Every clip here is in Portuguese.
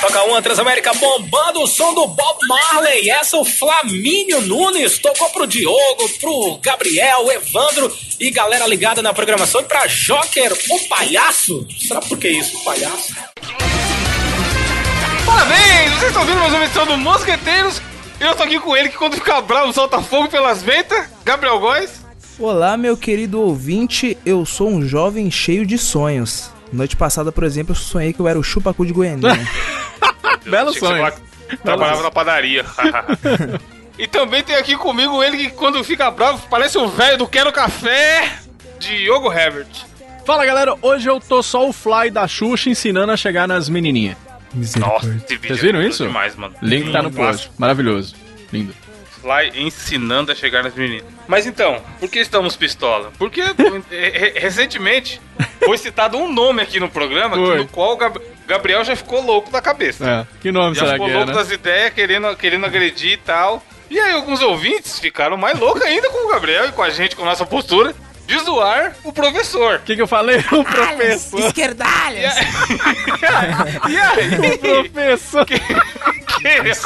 Toca uma. Transamérica bombando o som do Bob Marley. Essa o Flamínio Nunes tocou pro Diogo, pro Gabriel, Evandro e galera ligada na programação. E pra Joker, o palhaço. Será por que isso, palhaço? Parabéns! Vocês estão ouvindo mais uma edição do Mosqueteiros. Eu tô aqui com ele que quando fica bravo solta fogo pelas ventas. Gabriel Góes. Olá, meu querido ouvinte, eu sou um jovem cheio de sonhos. Noite passada, por exemplo, eu sonhei que eu era o chupacu de Goiânia. Belo você sonho. fala- Trabalhava na padaria. E também tem aqui comigo ele que quando fica bravo parece o velho do Quero Café, Diogo Herbert. Fala galera, hoje eu tô só o Fly da Xuxa ensinando a chegar nas menininhas. Nossa, esse vídeo Vocês viram é isso? demais, mano. Link tá no post. Maravilhoso. Lindo. Ensinando a chegar nas meninas. Mas então, por que estamos pistola? Porque re- recentemente foi citado um nome aqui no programa no qual o Gab- Gabriel já ficou louco da cabeça. É, que nome Já será ficou que é, louco né? das ideias, querendo, querendo agredir e tal. E aí alguns ouvintes ficaram mais loucos ainda com o Gabriel e com a gente, com a nossa postura, de zoar o professor. O que, que eu falei? O professor. Esquerdalhas! E aí? O professor. Que-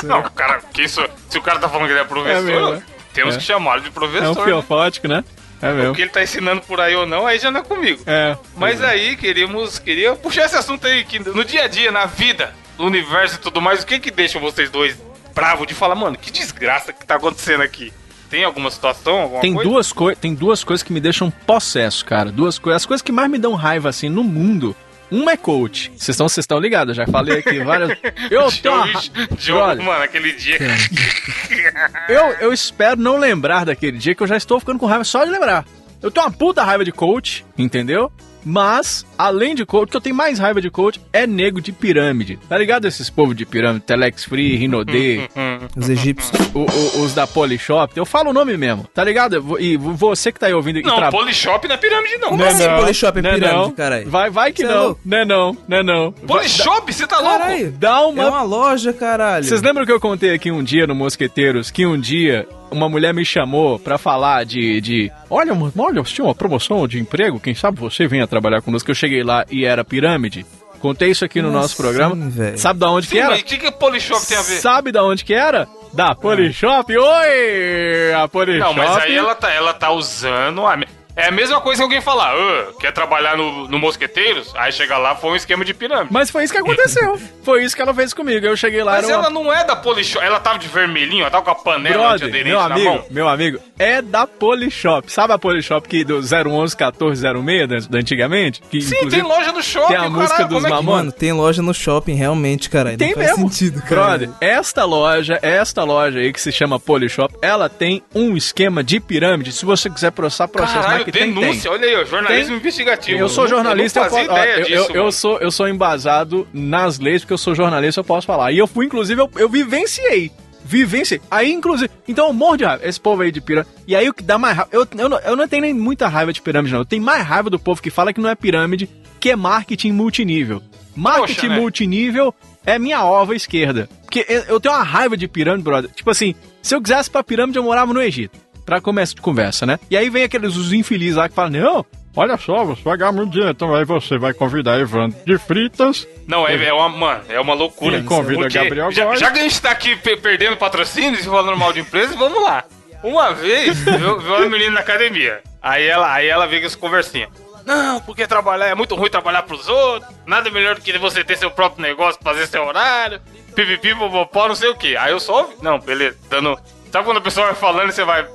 Não, cara, que isso, se o cara tá falando que ele é professor, É mesmo, né? temos É. que chamá-lo de É um professor. né? fiofótico, né? É O mesmo. que ele tá ensinando por aí ou não, aí já não é comigo. É. Mas aí queríamos, queria puxar esse assunto aí, que no dia a dia, na vida, no universo e tudo mais, o que que deixa vocês dois bravos de falar, mano, que desgraça que tá acontecendo aqui? Tem alguma situação, alguma Tem coisa? duas, coi tem duas coisas que me deixam possesso, cara. Duas coisas. As coisas que mais me dão raiva, assim, no mundo. Uma é coach. Vocês estão vocês estão ligados, eu já falei aqui várias. Eu tenho uma... ra- Diogo, Diogo, Brother, mano, aquele dia. eu, eu espero não lembrar daquele dia que eu já estou ficando com raiva só de lembrar. Eu tenho uma puta raiva de coach, entendeu? Mas, além de coach, o que eu tenho mais raiva de coach é nego de pirâmide. Tá ligado esses povos de pirâmide? Telex Free, Rinodê, Os egípcios. o- o- os da Polishop. Eu falo o nome mesmo, tá ligado? E você que tá aí ouvindo Não, tra- Polishop não é pirâmide, não. Como assim Polishop é não pirâmide, não. caralho? Vai, vai que Cê é não. Não é não, não é não. Polishop, você tá louco? Caralho, Dá é uma... uma loja, caralho. Vocês lembram que eu contei aqui um dia no Mosqueteiros que um dia uma mulher me chamou pra falar de, de olha, olha, tinha uma promoção de emprego, quem sabe você venha trabalhar conosco. Eu cheguei lá e era pirâmide. Contei isso aqui no Como nosso programa. velho? Sabe da onde Sim, que era? o que, que Polishop tem a ver? Sabe da onde que era? Da Polishop. Oi! A Polishop. Não, mas aí ela tá, ela tá usando. A... É a mesma coisa que alguém falar, "Ah, quer trabalhar no, no Mosqueteiros? Aí chega lá, foi um esquema de pirâmide. Mas foi isso que aconteceu. foi isso que ela fez comigo. Eu cheguei lá, Mas era uma ela não é da Polishop, ela tava de vermelhinho, ela tava com a panela Brother, antiaderente meu na amigo, mão. meu amigo, é da Polishop. Sabe a Polishop que do 011 1406 da, antigamente? Que, Sim, tem loja no shopping, tem a música caralho, dos é que-. Mano, tem loja no shopping, realmente, caralho. Tem não faz mesmo. sentido, cara. Brother, esta loja, esta loja aí que se chama Polishop, ela tem um esquema de pirâmide. Se você quiser processar, processo. Caralho, que denúncia, tem. olha aí, jornalismo Tem. investigativo. Eu sou jornalista, eu eu, ó, ideia eu, disso, eu, sou, eu sou embasado nas leis, porque eu sou jornalista, eu posso falar. E eu fui, inclusive, eu, eu vivenciei. Vivenciei. Aí, inclusive, então eu morro de raiva. Esse povo aí de pirâmide. E aí o que dá mais raiva. Eu, eu, não, eu não tenho nem muita raiva de pirâmide, não. Eu tenho mais raiva do povo que fala que não é pirâmide, que é marketing multinível. Marketing Poxa, né? multinível é minha ova esquerda. Porque eu, eu tenho uma raiva de pirâmide, brother. Tipo assim, se eu quisesse pra pirâmide, eu morava no Egito. Pra começo de conversa, né? E aí vem aqueles os infelizes lá que falam, não, olha só, você vai ganhar muito dinheiro, então aí você vai convidar Evandro de Fritas. Não, é, é uma, mano, é uma loucura. Ele convida Gabriel já, Góes. já que a gente tá aqui pe- perdendo patrocínios e falando mal de empresas, vamos lá. Uma vez, viu, viu uma menina na academia. Aí ela, aí ela veio com essa conversinha. Não, porque trabalhar é muito ruim trabalhar pros outros. Nada melhor do que você ter seu próprio negócio, fazer seu horário. Pipipi, popopó, não sei o que. Aí eu só ouvi. Não, beleza, dando. Sabe quando a pessoa vai falando e você vai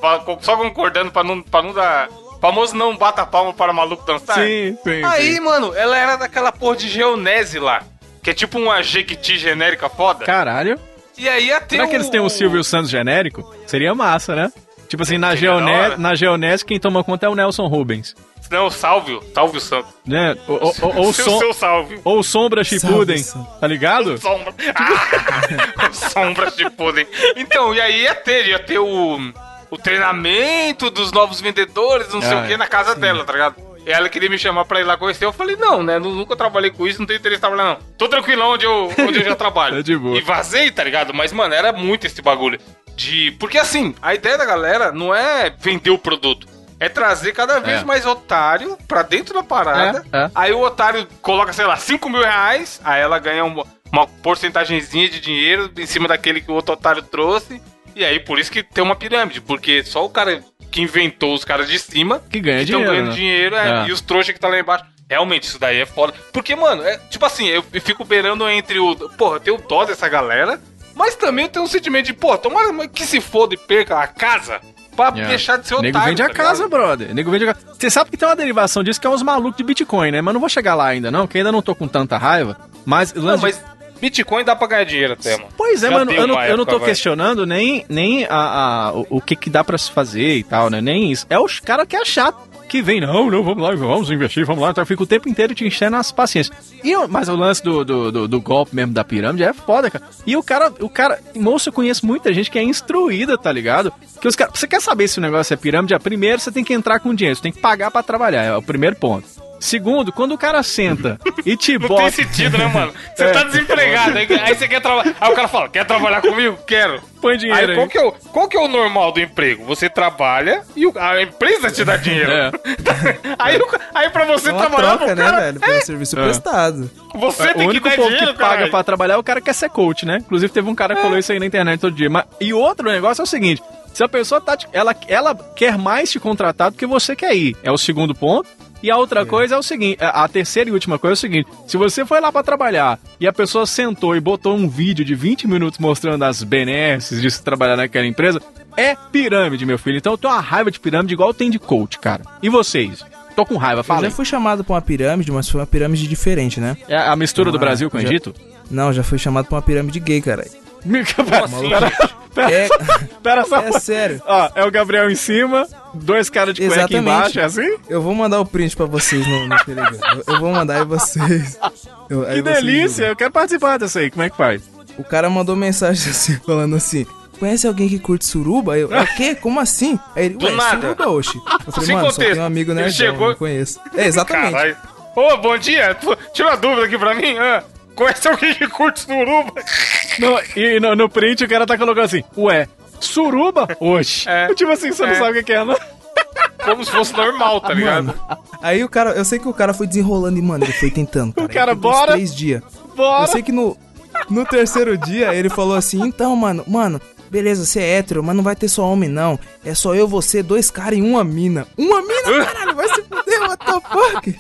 só concordando pra não, pra não dar. Famoso não bata palma para maluco dançar? Sim, sim. Aí, sim. mano, ela era daquela porra de geonese lá. Que é tipo uma jequiti genérica foda. Caralho. E aí ia ter Será que eles têm um Silvio Santos genérico? Seria massa, né? Tipo assim, na, Geone na Geonese, quem toma conta é o Nelson Rubens. Não, Salvio. Salvio Santos. Né? Ou, ou, ou, seu, som, seu Salvio. ou Sombra Chipuden, Salve, tá ligado? Sombra. Ah! Sombra de pudem. Então, e aí ia ter, ia ter o. o treinamento dos novos vendedores, não sei Ah, o que, na casa dela, tá ligado? E ela queria me chamar pra ir lá conhecer. Eu falei, não, né? nu- Nunca trabalhei com isso, não tenho interesse em trabalhar, não. Tô tranquilão onde eu, onde eu já trabalho. É de boa. E vazei, tá ligado? Mas, mano, era muito esse bagulho. De. Porque assim, a ideia da galera não é vender o produto. É trazer cada vez É. mais otário pra dentro da parada. É, é. Aí o otário coloca, sei lá, 5 mil reais. Aí ela ganha uma, uma porcentagemzinha de dinheiro em cima daquele que o outro otário trouxe. E aí, por isso que tem uma pirâmide. Porque só o cara que inventou os caras de cima Que ganha estão dinheiro, ganhando né? dinheiro é, É. e os trouxas que tá lá embaixo. Realmente, isso daí é foda. Porque, mano, é tipo assim, eu fico beirando entre o. Porra, eu tenho dó dessa galera, mas também eu tenho um sentimento de, pô, tomara que se foda e perca a casa pra É. deixar de ser Nego otário. vende a tá casa, ligado? brother. Nego vende a casa. Você sabe que tem uma derivação disso que é uns malucos de Bitcoin, né? Mas não vou chegar lá ainda, não, que ainda não tô com tanta raiva. Mas, Não, lance mas Bitcoin dá pra ganhar dinheiro até, mano. Pois é, Já mano, eu não, eu não tô vai. questionando nem, nem a, a- o, o que que dá pra se fazer e tal, né? Nem isso. É os caras que é chato. Que vem, não, não, vamos lá, vamos investir, vamos lá. Então fica o tempo inteiro te enchendo as paciências. E, mas o lance do, do, do- do golpe mesmo da pirâmide é foda, cara. E o cara, o cara, moço, eu conheço muita gente que é instruída, tá ligado? Que os caras, você quer saber se o negócio é pirâmide? É, primeiro você tem que entrar com dinheiro, você tem que pagar pra trabalhar, é o primeiro ponto. Segundo, quando o cara senta e te Não bota. tem sentido, né, mano? Você É. tá desempregado, aí, aí você quer trabalhar. Aí o cara fala, quer trabalhar comigo? Quero. Põe dinheiro Aí aí. qual que, é o, qual que é o normal do emprego? Você trabalha e o- a empresa te dá dinheiro. É. aí, o- aí pra você É trabalhar troca, né, cara, velho? Pelo serviço prestado. você É, tem o que único dar povo dinheiro, que paga pra trabalhar é o cara que quer ser coach, né? Inclusive teve um cara que falou isso aí na internet todo dia. Mas, e outro negócio é o seguinte: se a pessoa tá. Ela, ela quer mais te contratar do que você quer ir. É o segundo ponto. E a outra coisa é o seguinte: a terceira e última coisa é o seguinte: se você foi lá pra trabalhar e a pessoa sentou e botou um vídeo de 20 minutos mostrando as benesses de se trabalhar naquela empresa, é pirâmide, meu filho. Então eu tenho uma raiva de pirâmide igual tem de coach, cara. E vocês? Tô com raiva, Eu fala. já aí. fui chamado pra uma pirâmide, mas foi uma pirâmide diferente, né? É a mistura do Ah, Brasil com o já- Egito? Não, já fui chamado pra uma pirâmide gay, cara. Pera, assim, pera, pera, É, pera só. é sério. Ó, é o Gabriel em cima, dois caras de cueca Exatamente. embaixo, é assim? Eu vou mandar o print pra vocês no, no Telegram. Eu, eu vou mandar aí vocês. Eu- aí Que vocês delícia, julgam. eu quero participar dessa aí, como é que faz? O cara mandou mensagem assim, falando assim: Conhece alguém que curte suruba? Eu, o quê? Como assim? Aí ele, ué, nada. suruba, oxi. Eu falei, Sem mano, só contexto. tem um amigo Ele nerdão, chegou- não conheço. É, exatamente. Caralho. Ô, bom dia. Tira uma dúvida aqui pra mim. Ah, conhece alguém que curte suruba? No, e no, no print o cara tá colocando assim, ué, suruba? Oxi. É. Tipo assim, você não É. sabe o que é, não? Como se fosse normal, tá ligado? Mano, aí o cara, eu sei que o cara foi desenrolando e, mano, ele foi tentando. Cara, cara, Ele tentou uns bora. três dias. Bora. Eu sei que no, no terceiro dia ele falou assim: então, mano, mano, beleza, você é hétero, mas não vai ter só homem, não. É só eu, você, dois caras e uma mina. Uma mina, caralho, vai se fuder, what the fuck?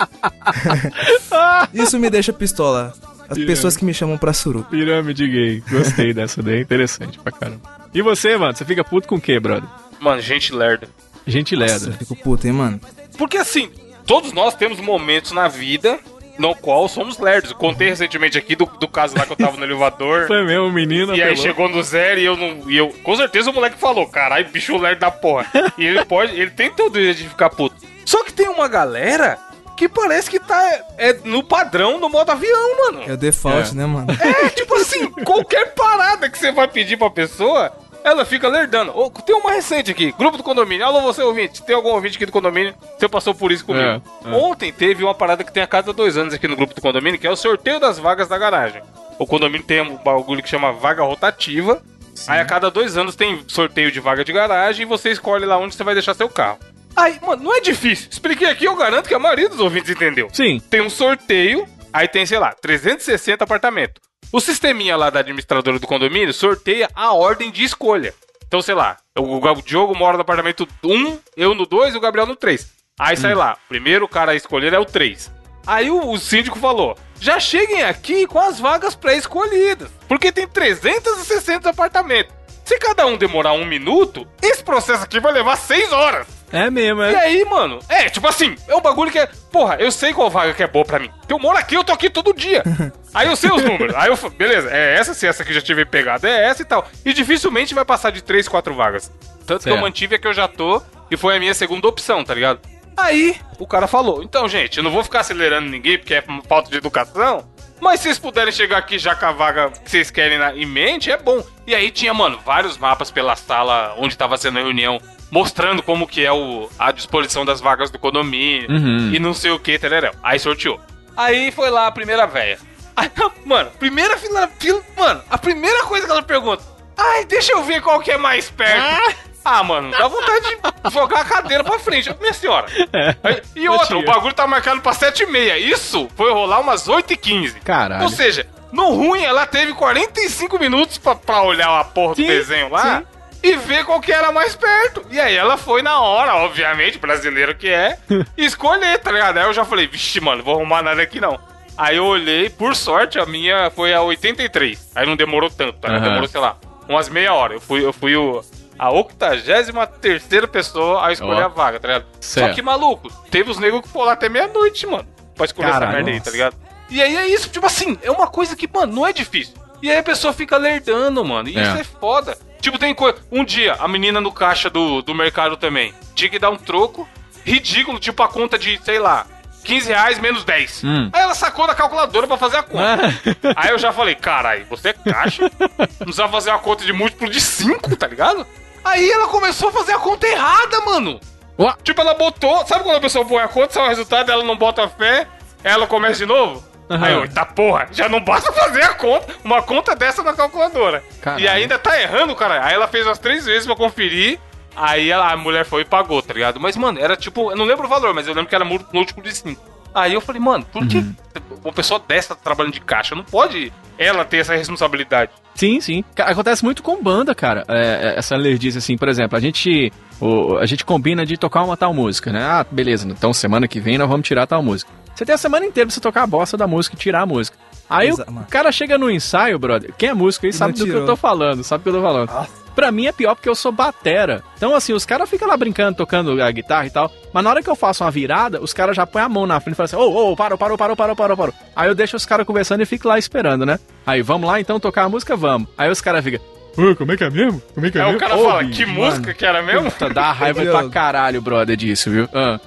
Isso me deixa pistola. As pessoas que me chamam pra suru. Pirâmide gay, gostei dessa daí, interessante pra caramba. E você, mano, você fica puto com o quê, brother? Mano, gente lerda. Gente Eu leda. fico puto, hein, mano. Porque assim, todos nós temos momentos na vida no qual somos lerdos. Eu contei recentemente aqui do, do caso lá que eu tava no elevador. Foi mesmo, o menino E aí apelou. chegou no zero e eu não. E eu, com certeza o moleque falou, caralho, bicho lerdo da porra. E ele pode. Ele tem todo o direito de ficar puto. Só que tem uma galera que parece que tá é, no padrão do modo avião, mano. É o default, É. né, mano? É, tipo assim, qualquer parada que você vai pedir pra pessoa, ela fica lerdando. Ô, tem uma recente aqui, grupo do condomínio. Alô, você ouvinte, tem algum ouvinte aqui do condomínio? Você passou por isso comigo. É, é. Ontem teve uma parada que tem a cada dois anos aqui no grupo do condomínio, que é o sorteio das vagas da garagem. O condomínio tem um bagulho que chama vaga rotativa. Aí a cada dois anos tem sorteio de vaga de garagem e você escolhe lá onde você vai deixar seu carro. Aí, mano, não é difícil. Expliquei aqui, eu garanto que a maioria dos ouvintes entendeu Sim. tem um sorteio, aí tem, sei lá, 360 apartamentos. O sisteminha lá da administradora do condomínio sorteia a ordem de escolha. Então, sei lá, o, Diogo mora no apartamento 1, eu no 2 e o Gabriel no 3. Aí sai lá, primeiro cara a escolher é o 3. Aí o, o síndico falou: já cheguem aqui com as vagas pré-escolhidas, porque tem 360 apartamentos. Se cada um demorar um minuto, esse processo aqui vai levar 6 horas. É mesmo, E é. aí, mano, é, tipo assim, é um bagulho que é. Porra, eu sei qual vaga que é boa pra mim. Porque eu moro aqui, eu tô aqui todo dia. aí eu sei os números. Aí eu falo, beleza, é essa, se essa aqui já tiver pegado, é essa e tal. E dificilmente vai passar de 3, 4 vagas. Tanto que eu Certo. mantive a que eu já tô, e foi a minha segunda opção, tá ligado? Aí, o cara falou: então, gente, eu não vou ficar acelerando ninguém porque é falta de educação. Mas se vocês puderem chegar aqui já com a vaga que vocês querem na, em mente, é bom. E aí tinha, mano, vários mapas pela sala onde tava sendo a reunião, mostrando como que é o, a disposição das vagas do condomínio Uhum. e não sei o que, tereréu. Aí sorteou. Aí foi lá a primeira véia. Aí, mano, primeira fila, fila, mano, a primeira coisa que ela pergunta, ai, deixa eu ver qual que é mais perto. Ah, mano, dá vontade de jogar a cadeira pra frente, minha senhora. Aí- e outra, o bagulho tá marcado pra 7h30. Isso foi rolar umas 8h15. Caralho. Ou seja, no ruim, ela teve 45 minutos pra, pra olhar a porra do Sim, desenho lá e ver qual que era mais perto. E aí ela foi na hora, obviamente, brasileiro que é, escolher, tá ligado? Aí eu já falei, vixe, mano, vou arrumar nada aqui não. Aí eu olhei, por sorte, a minha foi a 83. Aí não demorou tanto, tá? Aham. Demorou, sei lá, umas meia hora. Eu fui, eu fui o, a 83 pessoa a escolher Ó. a vaga, tá ligado? Só Certo. que, maluco, teve os negros que foram lá até meia-noite, mano, pra escolher essa Caralho, merda aí, tá ligado? E aí é isso, tipo assim, é uma coisa que, mano, não é difícil. E aí a pessoa fica lerdando, mano. E É. isso é foda. Tipo, tem coisa. Um dia, a menina no caixa do, do mercado também tinha que dar um troco ridículo, tipo a conta de, sei lá, 15 reais menos 10. Hum. Aí ela sacou da calculadora pra fazer a conta. Aí eu já falei, carai, você é caixa? Não precisava fazer uma conta de múltiplo de 5, tá ligado? Aí ela começou a fazer a conta errada, mano. Tipo, ela botou. Sabe quando a pessoa põe a conta, sai o resultado, ela não bota fé, ela começa de novo? Aham. Aí eu, eita porra, já não basta fazer a conta, uma conta dessa na calculadora. Caralho. E ainda tá errando, cara. Aí ela fez umas três vezes pra conferir. Aí ela- a mulher foi e pagou, tá ligado? Mas, mano, era tipo, eu não lembro o valor, mas eu lembro que era múl- múltiplo de 5. Aí eu falei, mano, por que uma pessoa dessa tá trabalhando de caixa? Não pode ela ter essa responsabilidade. Sim, sim. Acontece muito com banda, cara. É, é, essa alergia, assim, por exemplo, a gente, o- a gente combina de tocar uma tal música, né? Ah, beleza, então semana que vem nós vamos tirar tal música. Você tem a semana inteira pra você tocar a bosta da música e tirar a música. Aí Exa- o mano. cara chega no ensaio, brother. Quem é músico aí sabe do que eu tirou. tô falando, sabe do que eu tô falando. Pra mim é pior porque eu sou batera. Então, assim, os caras ficam lá brincando, tocando a guitarra e tal. Mas na hora que eu faço uma virada, os caras já põem a mão na frente e falam assim: ô, ô, parou, parou, parou, parou, parou, parou. Aí eu deixo os caras conversando e fico lá esperando, né? Aí, vamos lá então tocar a música? Vamos. Aí os caras ficam. Ô, como é que é mesmo? Como é que Aí o cara Ô, fala, bicho, que música que era mesmo? Puta, dá raiva pra caralho, brother, disso, viu? Ah.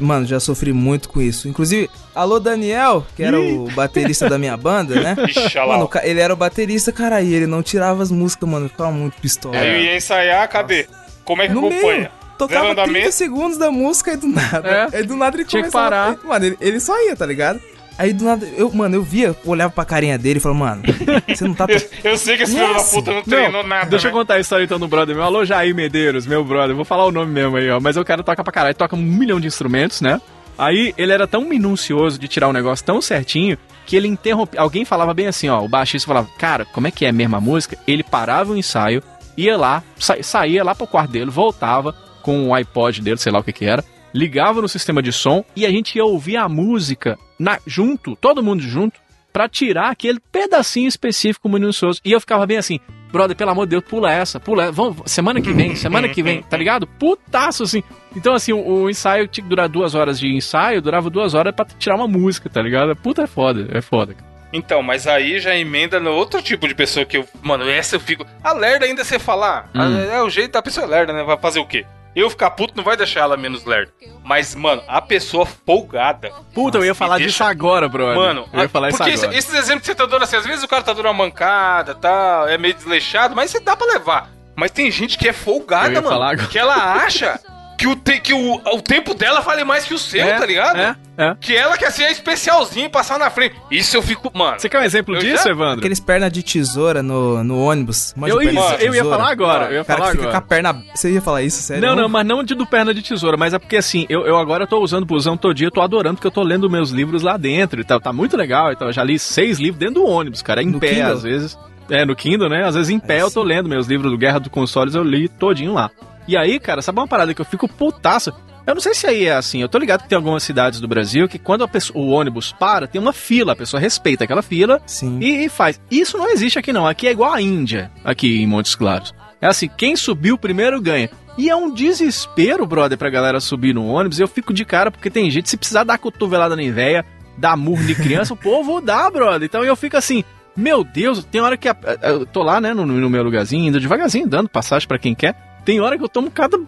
Mano, já sofri muito com isso. Inclusive, alô Daniel, que era o baterista da minha banda, né? Ixi, olha lá. Mano, ele era o baterista, cara, e ele não tirava as músicas, mano. Ficava muito pistola. Aí eu ia ensaiar, cadê? Como é que No acompanha? meio, tocava Zero 30 andamento? segundos da música e do nada. É. Aí do nada ele Tinha que começava- parar. Mano, ele, ele só ia, tá ligado? Aí do nada, eu, mano, eu via, olhava pra carinha dele e falava, mano, você não tá. Eu, eu sei que esse filho da puta não treinou nada. Deixa eu né? contar a história então do brother meu. Alô, Jair Medeiros, meu brother. Vou falar o nome mesmo aí, ó. Mas o cara toca pra caralho. Toca um milhão de instrumentos, né? Aí ele era tão minucioso de tirar o negócio tão certinho que ele interrompia. Alguém falava bem assim, ó. O baixista falava, cara, como é que é a mesma música? Ele parava o ensaio, ia lá, sa- saía lá pro quarto dele, voltava com o iPod dele, sei lá o que que era, ligava no sistema de som e a gente ia ouvir a música na, junto, todo mundo junto, pra tirar aquele pedacinho específico minucioso. E eu ficava bem assim, brother, pelo amor de Deus, pula essa, pula essa. Vamos, semana que vem, semana que vem, tá ligado? Putaço, assim. Então, assim, o, o ensaio tinha que durar duas horas de ensaio, durava duas horas pra tirar uma música, tá ligado? Puta, é foda, é foda. cara. Então, mas aí já emenda no outro tipo de pessoa que eu. Mano, essa eu fico. A lerda ainda você falar. Hum. É o jeito da pessoa lerda, né? Vai fazer o quê? Eu ficar puto não vai deixar ela menos lerda. Mas, mano, a pessoa folgada. Puta, eu ia falar disso deixa- agora, brother. Mano, eu ia falar isso porque agora. esse- esses exemplos que você tá dando assim, às vezes o cara tá dando uma mancada, tá, é meio desleixado, mas você dá pra levar. Mas tem gente que é folgada, mano. agora. Que ela acha que, o, te- que o, o tempo dela vale mais que o seu, É, tá ligado? É, é. Que ela quer ser a especialzinha e passar na frente. Isso eu fico, mano. Você quer um exemplo disso, já- Evandro? Aqueles pernas de tesoura no, no ônibus. Eu, perna ia- de eu ia falar agora, eu ia cara falar que fica agora. com a perna. Você ia falar isso, sério? Não, não, mas não de do perna de tesoura, mas é porque assim, eu, eu agora tô usando o busão todo dia, eu tô adorando porque eu tô lendo meus livros lá dentro e tal. Tá muito legal e tal. Eu já li seis livros dentro do ônibus, cara, em No pé Kindle? às vezes. É, no Kindle, né? Às vezes em pé eu tô lendo meus livros do Guerra do Consoles, eu li todinho lá. E aí, cara, sabe uma parada que eu fico putaço? Eu não sei se aí é assim, eu tô ligado que tem algumas cidades do Brasil que quando a pessoa- o ônibus para, tem uma fila, a pessoa respeita aquela fila e, e faz. Isso não existe aqui não. Aqui é igual a Índia, aqui em Montes Claros. É assim, quem subiu primeiro ganha. E é um desespero, brother, pra galera subir no ônibus. Eu fico de cara porque tem gente, se precisar dar cotovelada na véia, dar murro de criança, o povo dá, brother. Então eu fico assim, meu Deus, tem hora que a- eu tô lá, né, no, no meu lugarzinho, indo devagarzinho, dando passagem pra quem quer. Tem hora que eu tomo cada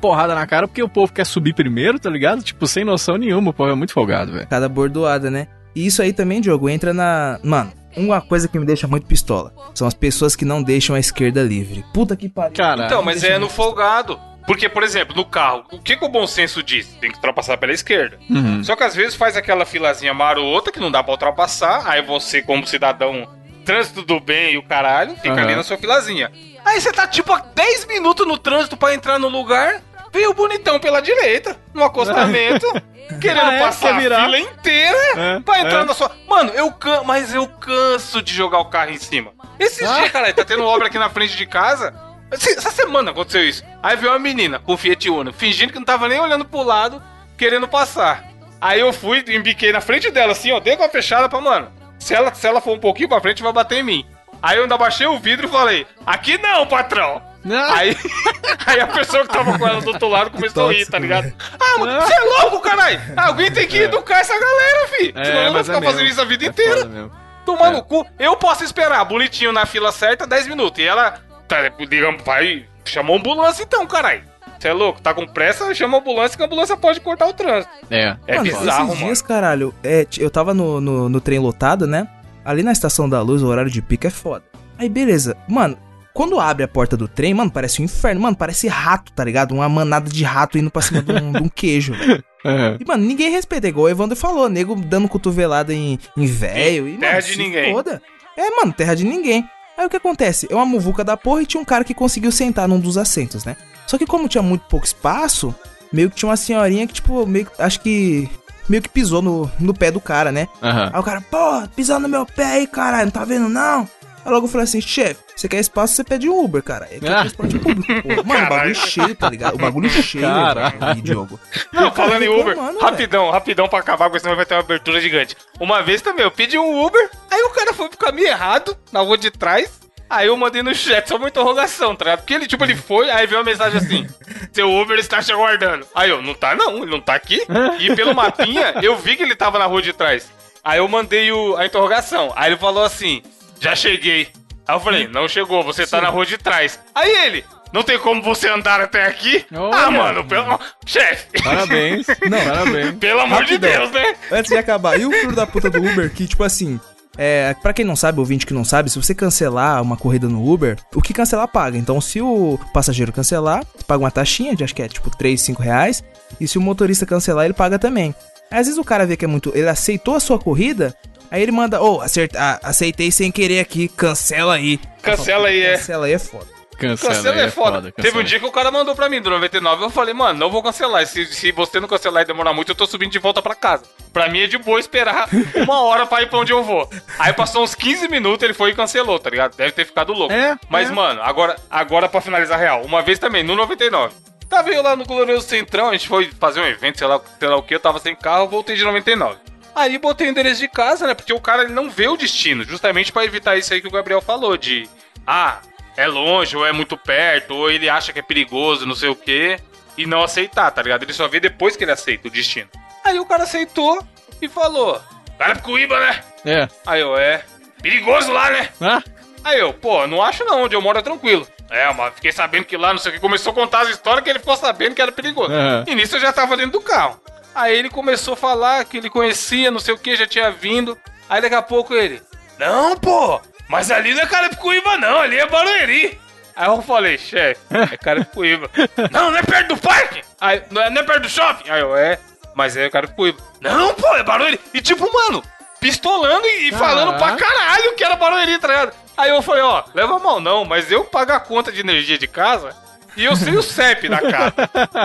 porrada na cara porque o povo quer subir primeiro, tá ligado? Tipo, sem noção nenhuma, o povo é muito folgado, velho. Cada bordoada, né? E isso aí também, Diogo, entra na. Mano, uma coisa que me deixa muito pistola são as pessoas que não deixam a esquerda livre. Puta que pariu. Cara, Então, mas é no folgado. Porque, por exemplo, no carro, o que, que o bom senso diz? Tem que ultrapassar pela esquerda. Uhum. Só que às vezes faz aquela filazinha marota que não dá pra ultrapassar, aí você, como cidadão, trânsito do bem e o caralho, fica Aham. ali na sua filazinha. Aí você tá tipo há 10 minutos no trânsito pra entrar no lugar, veio o bonitão pela direita, no acostamento, querendo Ah, é? passar virar? a fila inteira É, pra entrar é. na sua. Mano, eu can... mas eu canso de jogar o carro em cima. Esses Ah. dias, cara, tá tendo obra aqui na frente de casa. Essa semana aconteceu isso. Aí veio uma menina com Fiat Uno, fingindo que não tava nem olhando pro lado, querendo passar. Aí eu fui, embiquei na frente dela, assim, ó, dei com a fechada pra, mano, se ela, se ela for um pouquinho pra frente, vai bater em mim. Aí eu ainda baixei o vidro e falei, aqui não, patrão. Ah. Aí, aí a pessoa que tava com ela do outro lado começou a rir, tá ligado? velho. Ah, mano, você é louco, caralho! Alguém tem que educar essa galera, fi. Senão eu vou mas ficar é fazendo isso a vida É inteira. mesmo. Tomar É. no cu. Eu posso esperar, bonitinho na fila certa, 10 minutos. E ela, tá, digamos, vai. Chamou a ambulância então, caralho. Você é louco? Tá com pressa? Chama a ambulância que a ambulância pode cortar o trânsito. É. É mano, bizarro, esses mano. dias, caralho, é, eu tava no, no, no trem lotado, né? Ali na estação da luz, o horário de pico é foda. Aí, beleza. Mano, quando abre a porta do trem, mano, parece um inferno. Mano, parece rato, tá ligado? Uma manada de rato indo pra cima de um, de um queijo, velho. É. E, mano, ninguém respeita, igual o Evandro falou, nego dando cotovelada em, em velho. E, Terra mano, de ninguém. Foda. É, mano, terra de ninguém. Aí o que acontece? É uma muvuca da porra e tinha um cara que conseguiu sentar num dos assentos, né? Só que como tinha muito pouco espaço, meio que tinha uma senhorinha que, tipo, meio que, acho que. Meio que pisou no, no pé do cara, né? Aham. Aí o cara, pô, pisando no meu pé aí, caralho, não tá vendo não? Aí logo eu falei assim, chefe, você quer espaço, você pede um Uber, cara. É que é transporte público, pô. Mano, o bagulho cheio, tá ligado? O bagulho cheio, Caralho. velho, Diogo. Não, falando em Uber, reclamando, rapidão, rapidão pra acabar, porque senão vai ter uma abertura gigante. Uma vez também, eu pedi um Uber, aí o cara foi pro caminho errado, na rua de trás. Aí eu mandei no chat só uma interrogação, tá ligado? Porque ele, tipo, ele foi, aí veio uma mensagem assim: Seu Uber está te aguardando. Aí eu, não tá não, ele não tá aqui. E pelo mapinha, eu vi que ele tava na rua de trás. Aí eu mandei o, a interrogação. Aí ele falou assim: Já cheguei. Aí eu falei: Não chegou, você tá na rua de trás. Aí ele: Não tem como você andar até aqui? Olha. Ah, mano, pelo. Chefe! Parabéns. Não. Parabéns. Pelo amor de. Deus, né? Antes de acabar, e o filho da puta do Uber que, tipo assim, é, pra quem não sabe, ouvinte que não sabe, se você cancelar uma corrida no Uber, o que cancelar paga. Então, se o passageiro cancelar, você paga uma taxinha de acho que é tipo 3, 5 reais. E se o motorista cancelar, ele paga também. Às vezes o cara vê que é muito. Ele aceitou a sua corrida, aí ele manda, ô, acerta- ah, aceitei sem querer aqui, cancela aí. Cancela aí, é. Cancela aí é foda. Cancela, Cancela aí é foda. Teve cancela. um dia que o cara mandou pra mim do 99. Eu falei, mano, não vou cancelar. Se, se você não cancelar e demorar muito, eu tô subindo de volta pra casa. Pra mim é de boa esperar uma hora pra ir pra onde eu vou. Aí passou uns 15 minutos, ele foi e cancelou, tá ligado? Deve ter ficado louco. É, Mas, é. mano, agora, agora pra finalizar real. Uma vez também, no 99. Tava eu lá no Glorioso Centrão, a gente foi fazer um evento, sei lá, sei lá o que, eu tava sem carro, voltei de 99. Aí botei o endereço de casa, né? Porque o cara ele não vê o destino, justamente pra evitar isso aí que o Gabriel falou, de ah, é longe, ou é muito perto, ou ele acha que é perigoso, não sei o quê, e não aceitar, tá ligado? Ele só vê depois que ele aceita o destino. Aí o cara aceitou e falou: Carapicuíba, né? É. Aí eu, é. Perigoso lá, né? Ah, Aí eu, pô, não acho não, onde eu moro é tranquilo. É, mas fiquei sabendo que lá, não sei o que, começou a contar as histórias que ele ficou sabendo que era perigoso. Aham. E nisso eu já tava dentro do carro. Aí ele começou a falar que ele conhecia, não sei o que, já tinha vindo. Aí daqui a pouco ele, não, pô, mas ali não é Carapicuíba não, ali é Barueri. Aí eu falei, chefe, é Carapicuíba. não, não é perto do parque? Aí, não é, não é perto do shopping? Aí eu, é, mas é Carapicuíba. Não, pô, é Barueri. E tipo, mano, pistolando e, e falando pra caralho que era Barueri, tá ligado? Aí eu falei, ó, leva mal não, mas eu pago a conta de energia de casa e eu sei o CEP da casa.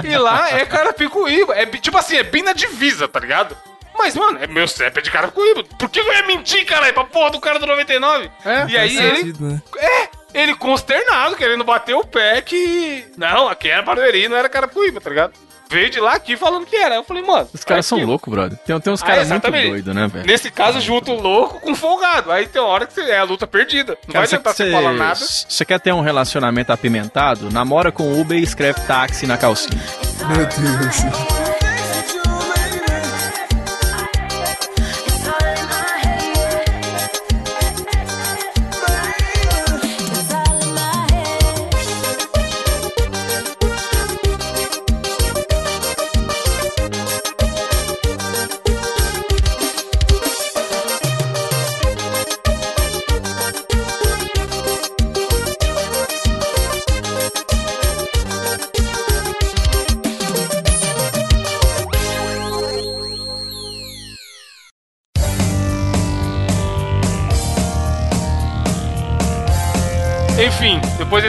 E lá é Carapicuíba. É tipo assim, é bem na divisa, tá ligado? Mas, mano, é meu CEP é de Carapicuíba. Por que eu ia mentir, caralho, pra porra do cara do 99? É, e aí Faz ele, sentido, né? é, ele consternado, querendo bater o pé que... Não, aqui era Barueri, não era Carapicuíba, tá ligado? Veio de lá aqui falando que era. Eu falei, mano... os caras são loucos, brother. Tem, tem uns Ah, caras muito exatamente. doidos, né, velho? Nesse caso, junto louco com folgado. Aí tem uma hora que você- é a luta perdida. Não Cara, vai tentar você falar nada. Você quer ter um relacionamento apimentado? Namora com o Uber e escreve táxi na calcinha. Meu Deus.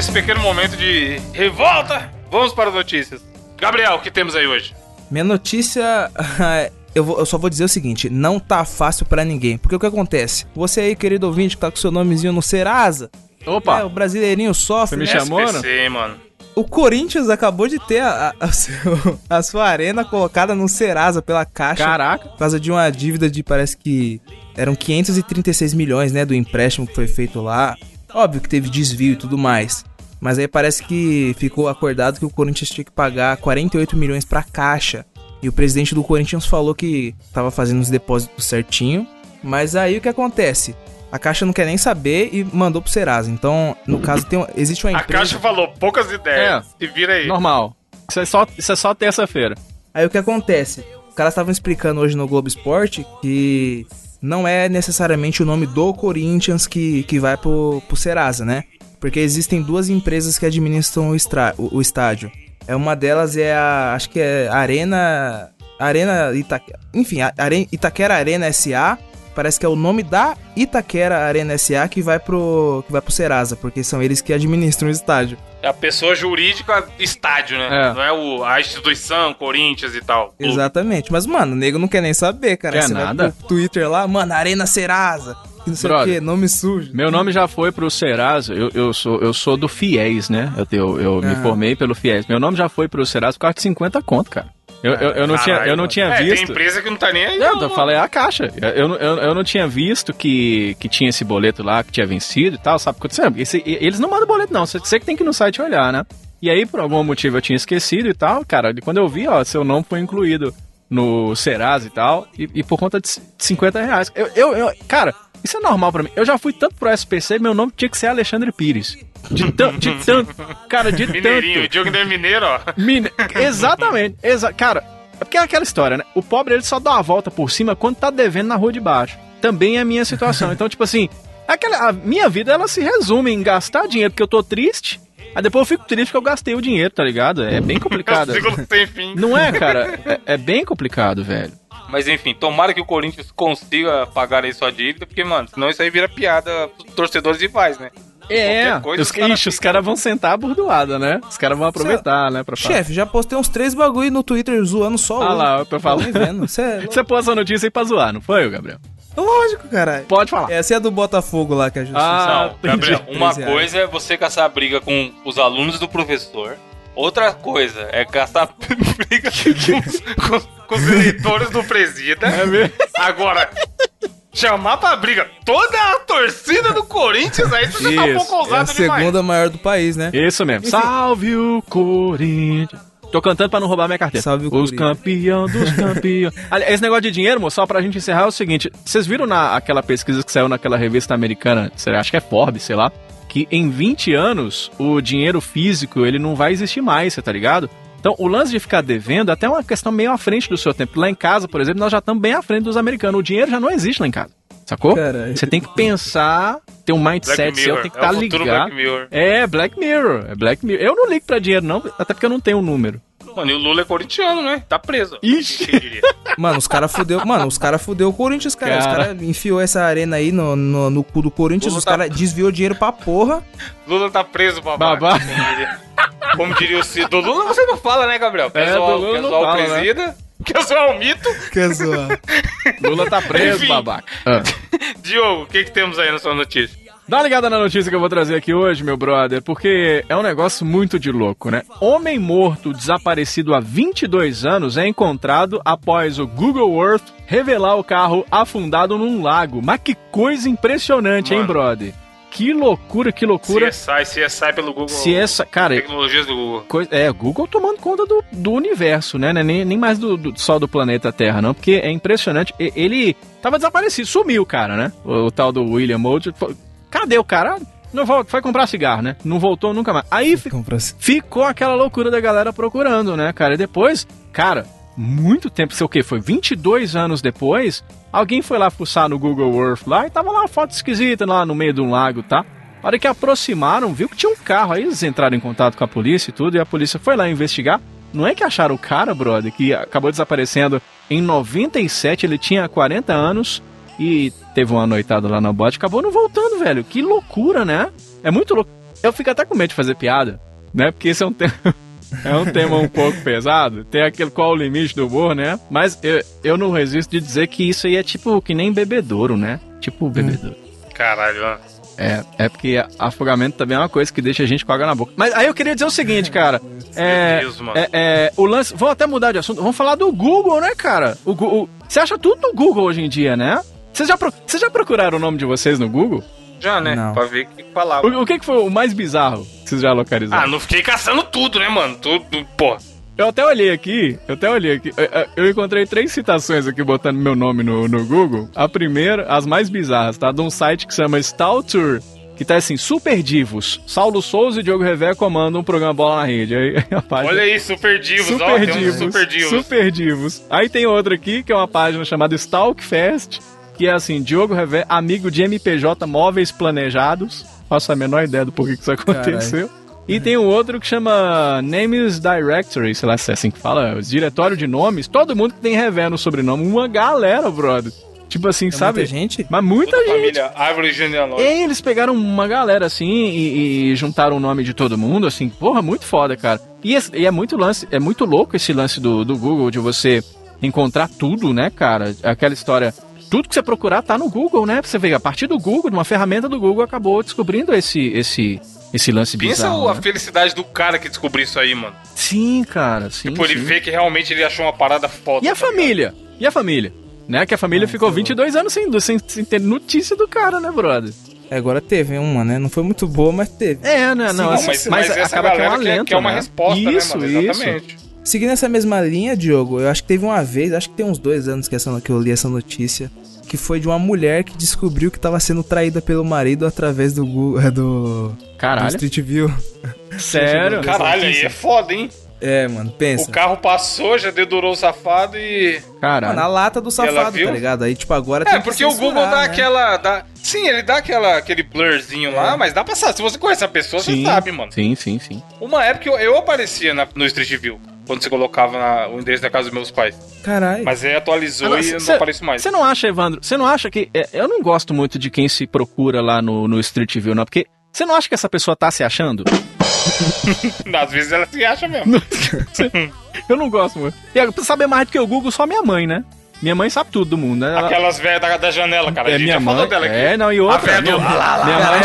Desse pequeno momento de revolta, vamos para as notícias. Gabriel, o que temos aí hoje? Minha notícia. Eu, vou- eu só vou dizer o seguinte: não tá fácil pra ninguém. Porque o que acontece? Você aí, querido ouvinte, que tá com seu nomezinho no Serasa. Opa, É, o brasileirinho sofre. Você me né? chamou, né? SPC, mano. O Corinthians acabou de ter a, a- a seu- a sua arena colocada no Serasa pela Caixa. caraca. Por causa de uma dívida de parece que eram 536 milhões, né, do empréstimo que foi feito lá. Óbvio que teve desvio e tudo mais. Mas aí parece que ficou acordado que o Corinthians tinha que pagar 48 milhões pra Caixa. E o presidente do Corinthians falou que tava fazendo os depósitos certinho. Mas aí o que acontece? A Caixa não quer nem saber e mandou pro Serasa. Então, no caso, tem, um- existe uma A empresa... Caixa falou poucas ideias. Se vira aí. Normal. Isso é só, isso é só terça-feira. Aí o que acontece? Os caras estavam explicando hoje no Globo Esporte que não é necessariamente o nome do Corinthians que, que vai pro, pro Serasa, né? Porque existem duas empresas que administram o, estra- o, o estádio. É uma delas é a. Acho que é Arena. Arena Itaquera. Enfim, Are- Itaquera Arena SA. Parece que é o nome da Itaquera Arena SA que vai pro. que vai pro Serasa, porque são eles que administram o estádio. É a pessoa jurídica estádio, né? É. Não é o, a instituição, Corinthians e tal. Clube. Exatamente. Mas, mano, o nego não quer nem saber, cara. Quer Você nada. vai pro Twitter lá, mano, Arena Serasa. Que não sei Brother. o quê, nome sujo. Meu nome já foi pro Serasa, eu, eu, sou, eu sou do FIES, né? Eu, eu, eu me Aham. formei pelo FIES. Meu nome já foi pro Serasa por causa de 50 conto, cara. Eu, eu, eu não, tinha, eu não tinha é, Tem visto. empresa que não tá nem aí. Eu, não, eu falei a caixa. Eu, eu, eu, eu não tinha visto que, que tinha esse boleto lá, que tinha vencido e tal, sabe? Porque, sabe, esse- eles não mandam boleto, não. Você, que tem que ir no site olhar, né? E aí, por algum motivo, eu tinha esquecido e tal, cara. Quando eu vi, ó, seu nome foi incluído no Serasa e tal, e, e por conta de c- 50 reais. Eu, eu, eu- cara, isso é normal pra mim. Eu já fui tanto pro SPC, meu nome tinha que ser Alexandre Pires. De, tan, de tanto. Cara, de Mineirinho, o tanto. Diogo não é mineiro, ó. Mine- Exatamente. Exa cara, é porque é aquela história, né? O pobre ele só dá uma volta por cima quando tá devendo na rua de baixo. Também é a minha situação. Então, tipo assim, aquela, a minha vida ela se resume em gastar dinheiro porque eu tô triste. Aí depois eu fico triste porque eu gastei o dinheiro, tá ligado? É bem complicado. É ciclo sem fim. Não é, cara? É, é bem complicado, velho. Mas enfim, tomara que o Corinthians consiga pagar aí sua dívida, porque, mano, senão isso aí vira piada pros torcedores rivais, né? É, coisa, os, cara ixi, os caras vão sentar a bordoada, né? Os caras vão aproveitar, né? Pra falar. Chefe, já postei uns três bagulho no Twitter zoando só Ah hoje. lá, pra falar. Tô nem vendo. Cê é Você pôs essa notícia aí pra zoar, não foi, Gabriel? Lógico, caralho. Pode falar. Essa é a do Botafogo lá que a justiça. Ah, Não, Gabriel, uma 13 reais. coisa é você caçar briga com os alunos do professor. Outra coisa é caçar briga com, com- com os eleitores do presida. É mesmo? Agora, chamar pra briga toda a torcida do Corinthians, aí você já tá um Isso, pouco é a ousado demais. segunda maior do país, né? Isso mesmo. Salve o Corinthians. Tô cantando pra não roubar minha carteira. Salve o Os campeão dos campeões. Esse negócio de dinheiro, moço, só pra gente encerrar é o seguinte. Vocês viram na, aquela pesquisa que saiu naquela revista americana, acho que é Forbes, sei lá, que em 20 anos o dinheiro físico ele não vai existir mais, você tá ligado? Então, o lance de ficar devendo é até uma questão meio à frente do seu tempo. Lá em casa, por exemplo, nós já estamos bem à frente dos americanos. O dinheiro já não existe lá em casa. Sacou? Você tem que pensar, ter um mindset seu, tem que é o estar futuro ligado. Black Mirror. É, Black Mirror. É Black Mirror. Eu não ligo pra dinheiro, não, até porque eu não tenho um número. Mano, e o Lula é corintiano, né? Tá preso. Ixi. Quem diria? Mano, os caras fudeu. Mano, os caras fudeu o Corinthians, cara. Os Cara. caras enfiou essa arena aí no, no, no cu do Corinthians, Lula os tá- caras desviou dinheiro pra porra. Lula tá preso, babaca. Babaca. Como diria, como diria o Cid. Do Lula você não fala, né, Gabriel? Quer É, do Lula quer não zoar o fala, né? Quer zoar o mito? Quer zoar? Lula tá preso, Enfim. babaca. Ah. Diogo, o que que temos aí na sua notícia? Dá uma ligada na notícia que eu vou trazer aqui hoje, meu brother, porque é um negócio muito de louco, né? Homem morto desaparecido há 22 anos é encontrado após o Google Earth revelar o carro afundado num lago. Mas que coisa impressionante, hein, Mano. brother? Que loucura, que loucura. CSI, CSI pelo Google. Se essa. Cara, Tecnologias do Google. Coisa, é, Google tomando conta do, do universo, né? Não é Nem, nem mais do, do- só do planeta Terra, não. Porque é impressionante. Ele tava desaparecido, sumiu, cara, né? O, o tal do William Mould. Cadê o cara? Não volta, foi comprar cigarro, né? Não voltou nunca mais. Aí fi- ficou aquela loucura da galera procurando, né, cara? E depois, cara, muito tempo, sei o quê? Foi 22 anos depois, alguém foi lá fuçar no Google Earth lá e tava lá uma foto esquisita lá no meio de um lago, tá? A hora que aproximaram, viu que tinha um carro. Aí eles entraram em contato com a polícia e tudo, e a polícia foi lá investigar. Não é que acharam o cara, brother, que acabou desaparecendo em 97, ele tinha 40 anos e teve uma noitada lá na boate, acabou não voltando, velho. Que loucura, né? É muito louco. eu fico até com medo de fazer piada, né? Porque esse é um tema. É um tema um pouco pesado. Tem aquele qual o limite do humor, né? Mas eu, eu não resisto de dizer que isso aí é tipo que nem bebedouro, né? Tipo bebedouro. Caralho, ó. É, é porque afogamento também é uma coisa que deixa a gente com água na boca. Mas aí eu queria dizer o seguinte, cara. É, Deus, mano. é, é, o lance. Vamos até mudar de assunto. Vamos falar do Google, né, cara? O, o- você acha tudo no Google hoje em dia, né? Vocês já, pro- vocês já procuraram o nome de vocês no Google? Já, né? Não. Pra ver o que falava. O, o que, que foi o mais bizarro que vocês já localizaram? Ah, não fiquei caçando tudo, né, mano? Tudo, pô. Eu até olhei aqui, eu até olhei aqui. Eu, encontrei três citações aqui botando meu nome no, no Google. A primeira, as mais bizarras, tá? De um site que se chama Staltour, que tá assim, Super Divos. Saulo Souza e Diogo Revé comandam um programa Bola na Rede. Aí a página. Olha aí, Super Divos, ó. Super Tem uns Divos, Super Divos. Super Divos. Aí tem outra aqui, que é uma página chamada Stalkfest, que é assim, Diogo Revé, amigo de MPJ Móveis Planejados. Faço a menor ideia do porquê que isso aconteceu. E tem um outro que chama Names Directory, sei lá se é assim que fala, diretório de nomes. Todo mundo que tem Revé no sobrenome, uma galera, brother. Tipo assim, É sabe? muita gente? Mas muita Toda gente. família, árvore genealógica. E eles pegaram uma galera assim e, e juntaram o nome de todo mundo, assim, porra, muito foda, cara. E, esse- e é muito lance, é muito louco esse lance do, do Google de você encontrar tudo, né, cara? Aquela história. Tudo que você procurar tá no Google, né? Você vê, a partir do Google, de uma ferramenta do Google, acabou descobrindo esse esse esse lance Pensa bizarro. o- a né? felicidade do cara que descobriu isso aí, mano. Sim, cara, sim. Tipo, ele sim. vê que realmente ele achou uma parada foda. E a tá ligado? família? E a família? Né? Que a família ficou 22 anos sem, sem, sem ter notícia do cara, né, brother? É, agora teve uma, né? Não foi muito boa, mas teve. É, né? Não, Não, assim, mas, mas essa acaba que é um alento, quer uma né? resposta, isso, né, mano? Isso, Exatamente. Seguindo essa mesma linha, Diogo, eu acho que teve uma vez, acho que tem uns dois anos que, essa, que eu li essa notícia, que foi de uma mulher que descobriu que tava sendo traída pelo marido através do Google, do, do Caralho, Street View. sério? Caralho, aí é foda, hein? É, mano, pensa. O carro passou, já dedurou o safado e. Caralho. Mano, a lata do safado, tá ligado? Aí, tipo, agora É, tem que porque o Google dá né? aquela. Dá... Sim, ele dá aquela, aquele blurzinho lá, mas dá pra saber. Se você conhece a pessoa, você Sim, sabe, mano. Sim, sim, sim. Uma época eu, eu aparecia na- no Street View, quando você colocava na- o endereço da casa dos meus pais. Caralho. Mas aí atualizou e eu não apareço mais. Você não acha, Evandro? Você não acha que. é, eu não gosto muito de quem se procura lá no, no Street View, não, porque. Você não acha que essa pessoa tá se achando? Às vezes ela se acha mesmo. Eu não gosto muito. E pra saber mais do que o Google, só minha mãe, né? Minha mãe sabe tudo do mundo, né? Ela- Aquelas velhas da, da janela, cara. a é gente minha já falou mãe. dela aqui. É, não, e A outra. véia Minha, do- lá, lá, lá. minha mãe,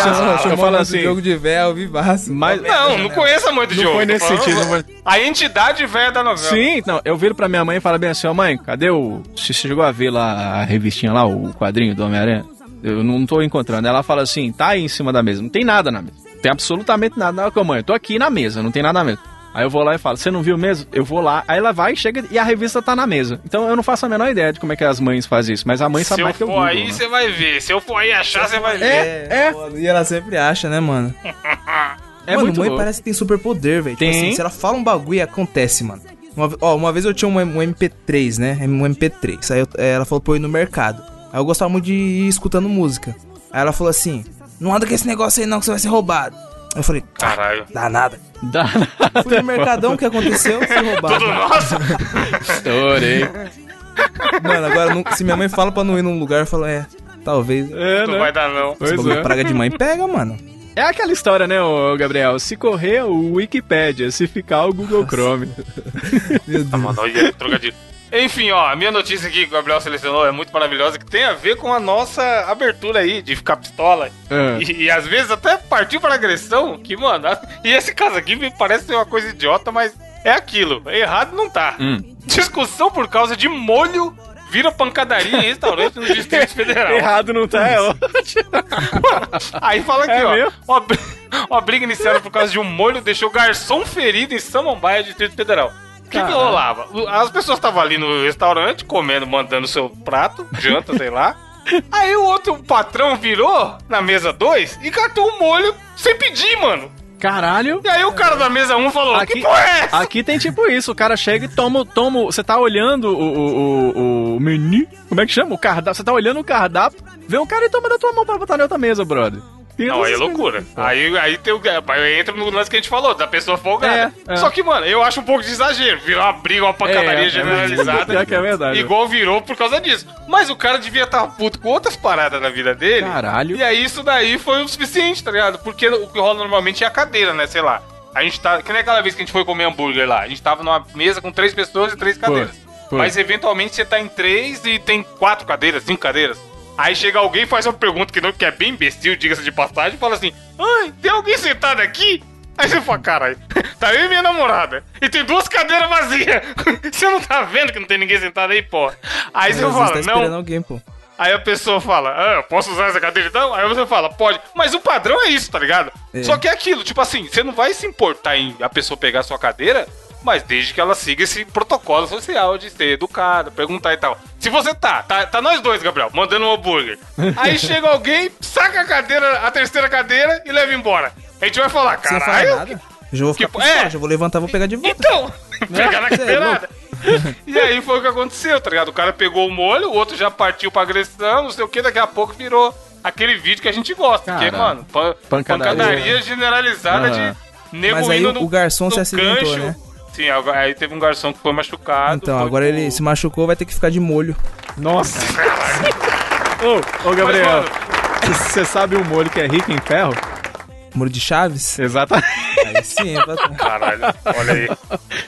eu, falo assim. jogo de véu, vivaço. Mas, Não, não conheço a mãe do Não jogo. foi tô nesse sentido, não foi- A entidade velha da novela. Sim, não, eu viro pra minha mãe e falo bem assim, ó mãe, cadê o. Você chegou a ver lá a revistinha lá, o quadrinho do Homem-Aranha? Eu não tô encontrando. Ela fala assim, tá aí em cima da mesa. Não tem nada na mesa. Não tem absolutamente nada. Não, mãe, eu tô aqui na mesa, não tem nada na mesa. Aí eu vou lá e falo, você não viu mesmo? Eu vou lá, aí ela vai e chega e a revista tá na mesa. Então eu não faço a menor ideia de como é que as mães fazem isso, mas a mãe sabe Se eu mais que eu for Google, aí, né? você vai ver. Se eu for aí achar, você vai ver. É, é. E ela sempre acha, né, mano? é mano, muito mãe louco. parece que tem super poder, velho. Tipo Tem. assim, se ela fala um bagulho, acontece, mano. Uma, ó, uma vez eu tinha um, um MP3, né? Um MP3. Aí eu- é, ela falou pra eu ir no mercado. Aí eu gostava muito de ir escutando música. Aí ela falou assim: Não anda com esse negócio aí não, que você vai ser roubado. Aí eu falei: Caralho. Dá nada. Dá Fui no mercadão, o que aconteceu? Fui roubado. Tudo nosso. Estourei. Mano, agora se minha mãe fala pra não ir num lugar, eu falo: É, talvez. É, Não né? vai dar, não. Pois é. praga de mãe pega, mano. É aquela história, né, ô Gabriel? Se correr, o Wikipedia. Se ficar, o Google Chrome. Meu Deus. Ah, mano, olha, trocadilho. Enfim, ó, a minha notícia aqui que o Gabriel selecionou é muito maravilhosa, que tem a ver com a nossa abertura aí de ficar pistola. É. E, e às vezes até partiu para agressão, que, mano, a- e esse caso aqui me parece ser uma coisa idiota, mas é aquilo. Errado não tá. Hum. Discussão por causa de molho vira pancadaria em restaurante no Distrito Federal. Errado não tá, é ótimo. Aí fala aqui, É ó. mesmo? Uma briga iniciada por causa de um molho deixou garçom ferido em Samambaia, Distrito Federal. O que, rolava? As pessoas estavam ali no restaurante, comendo, mandando seu prato, janta, sei lá. Aí o outro patrão virou na mesa 2 e catou o molho sem pedir, mano. Caralho. E aí o cara da mesa 1 um falou: Aqui, Que porra é essa? aqui tem tipo isso, o cara chega e toma, toma. Você tá olhando o, o, o, o menu. Como é que chama? O cardápio. Você tá olhando o cardápio, vê um cara e toma da tua mão pra botar na outra mesa, brother. Tem Não, aí é essas loucura. Aí, aí tem o. Aí entra no lance que a gente falou, da pessoa folgada. É, é. Só que, mano, eu acho um pouco de exagero. Virar uma briga, uma pancadaria É, é generalizada. pior que é verdade. Igual virou por causa disso. Mas o cara devia estar puto com outras paradas na vida dele. Caralho. E aí isso daí foi o suficiente, tá ligado? Porque o que rola normalmente é a cadeira, né? Sei lá. A gente tá. Que nem aquela vez que a gente foi comer hambúrguer lá. A gente tava numa mesa com três pessoas e três cadeiras. foi. Mas eventualmente você tá em três e tem quatro cadeiras, cinco cadeiras. Aí chega alguém e faz uma pergunta que, não, que é bem imbecil, diga-se de passagem, e fala assim: Ai, tem alguém sentado aqui? Aí você fala, caralho, tá eu e minha namorada. E tem duas cadeiras vazias. Você não tá vendo que não tem ninguém sentado aí, pô? Aí você fala, tá não. alguém, pô. Aí a pessoa fala, ah, posso usar essa cadeira então? Aí você fala, pode. Mas o padrão é isso, tá ligado? É. Só que é aquilo, tipo assim, você não vai se importar em a pessoa pegar a sua cadeira, mas desde que ela siga esse protocolo social de ser educada, perguntar e tal. Se você tá, tá, tá nós dois, Gabriel, mandando um hambúrguer. Aí chega alguém, saca a cadeira, a terceira cadeira e leva embora. A gente vai falar, caralho. Eu já vou ficar Tipo, pistola, é. já vou levantar, vou pegar de volta. Então, pegar na Cê é. E aí foi o que aconteceu, tá ligado? O cara pegou o molho, o outro já partiu pra agressão, não sei o que, daqui a pouco virou aquele vídeo que a gente gosta. Porque, Caralho. mano, pan- Pancadaria. pancadaria generalizada Aham. de nego Mas aí indo o- no, o garçom se acidentou, gancho. né? Sim, aí teve um garçom que foi machucado. Então, foi agora pro- ele se machucou, vai ter que ficar de molho. Nossa. ô, ô, Gabriel, você sabe um molho que é rico em ferro? Molho de chaves? Exatamente. Aí sim, é Caralho, olha aí.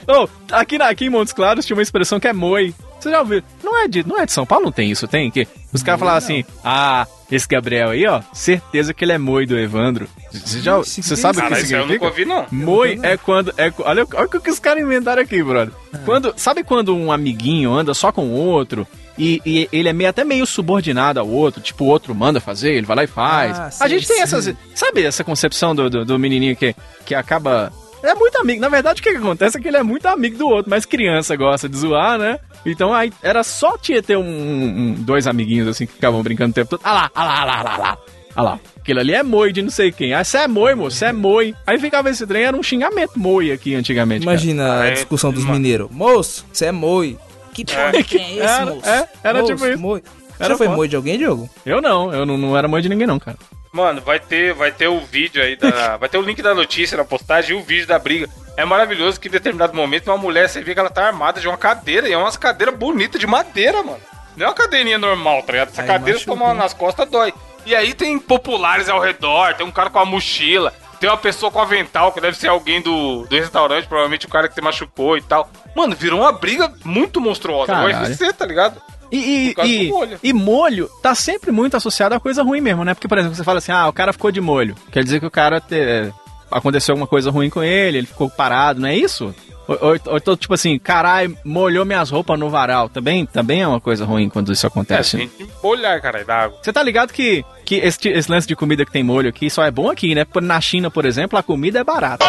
Ô, aqui, na- aqui em Montes Claros tinha uma expressão que é moi. Você já ouviu? Não é de, não é de São Paulo, não tem isso, tem? Que os caras falavam assim, ah, esse Gabriel aí, ó, certeza que ele é moi do Evandro. Você já, você que sabe o que isso aí eu nunca significa? ouvi, não. Moi é quando. É, olha, olha o que os caras inventaram aqui, brother. Ah. Quando, sabe quando um amiguinho anda só com o outro e, e ele é meio, até meio subordinado ao outro? Tipo, o outro manda fazer, ele vai lá e faz. Ah, a sim, gente tem sim. essas. Sabe essa concepção do, do, do menininho que, que acaba. É muito amigo. Na verdade, o que, que acontece é que ele é muito amigo do outro, mas criança gosta de zoar, né? Então aí era só tinha ter um, um- dois amiguinhos assim que ficavam brincando o tempo todo. Ah lá, ah lá, ah lá, ah lá, ah lá. Ah lá. Aquilo ali é moi de não sei quem. Ah, você é moi, moço, você é moi. Aí ficava esse trem, era um xingamento moi aqui antigamente. cara. Imagina a É, discussão dos mineiros. Moço, você é moi. Que porra de quem é esse, Era- moço? é, era Moço, tipo isso. Moi. Era Já foi moi de alguém, Diogo? Eu não, eu não, não era mãe de ninguém não, cara. Mano, vai ter, vai ter o vídeo aí da. vai ter o link da notícia na postagem e o vídeo da briga. É maravilhoso que em determinado momento uma mulher, você vê que ela tá armada de uma cadeira, e é umas cadeiras bonitas de madeira, mano. Não é uma cadeirinha normal, tá ligado? Essa Aí cadeira, se tomar hein? nas costas, dói. E aí tem populares ao redor, tem um cara com a mochila, tem uma pessoa com avental, que deve ser alguém do, do restaurante, provavelmente o cara que se machucou e tal. Mano, virou uma briga muito monstruosa. O Caralho. UFC, tá ligado? E, e, molho. e molho tá sempre muito associado a coisa ruim mesmo, né? Porque, por exemplo, você fala assim, ah, o cara ficou de molho. Quer dizer que o cara te- aconteceu alguma coisa ruim com ele, ele ficou parado, não é isso? Ou, ou, ou então, tipo assim, caralho, molhou minhas roupas no varal. Também, também é uma coisa ruim quando isso É, acontece. a gente olhar, cara, da água. Você tá ligado que, que esse, esse lance de comida que tem molho aqui só é bom aqui, né? Na China, por exemplo, a comida é barata.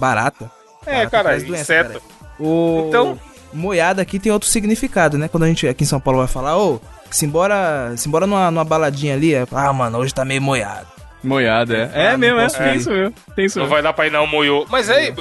Barata. É, Barata cara, doença, inseto. cara. O... Então- Moiada aqui tem outro significado, né? Quando a gente aqui em São Paulo vai falar, ô, simbora, simbora numa, numa baladinha ali, é, ah, mano, hoje tá meio moiado. Moiada, é. É Ah, mesmo, é. Tem isso mesmo. Tem isso Não mesmo. vai dar pra ir não, moiou. Mas aí,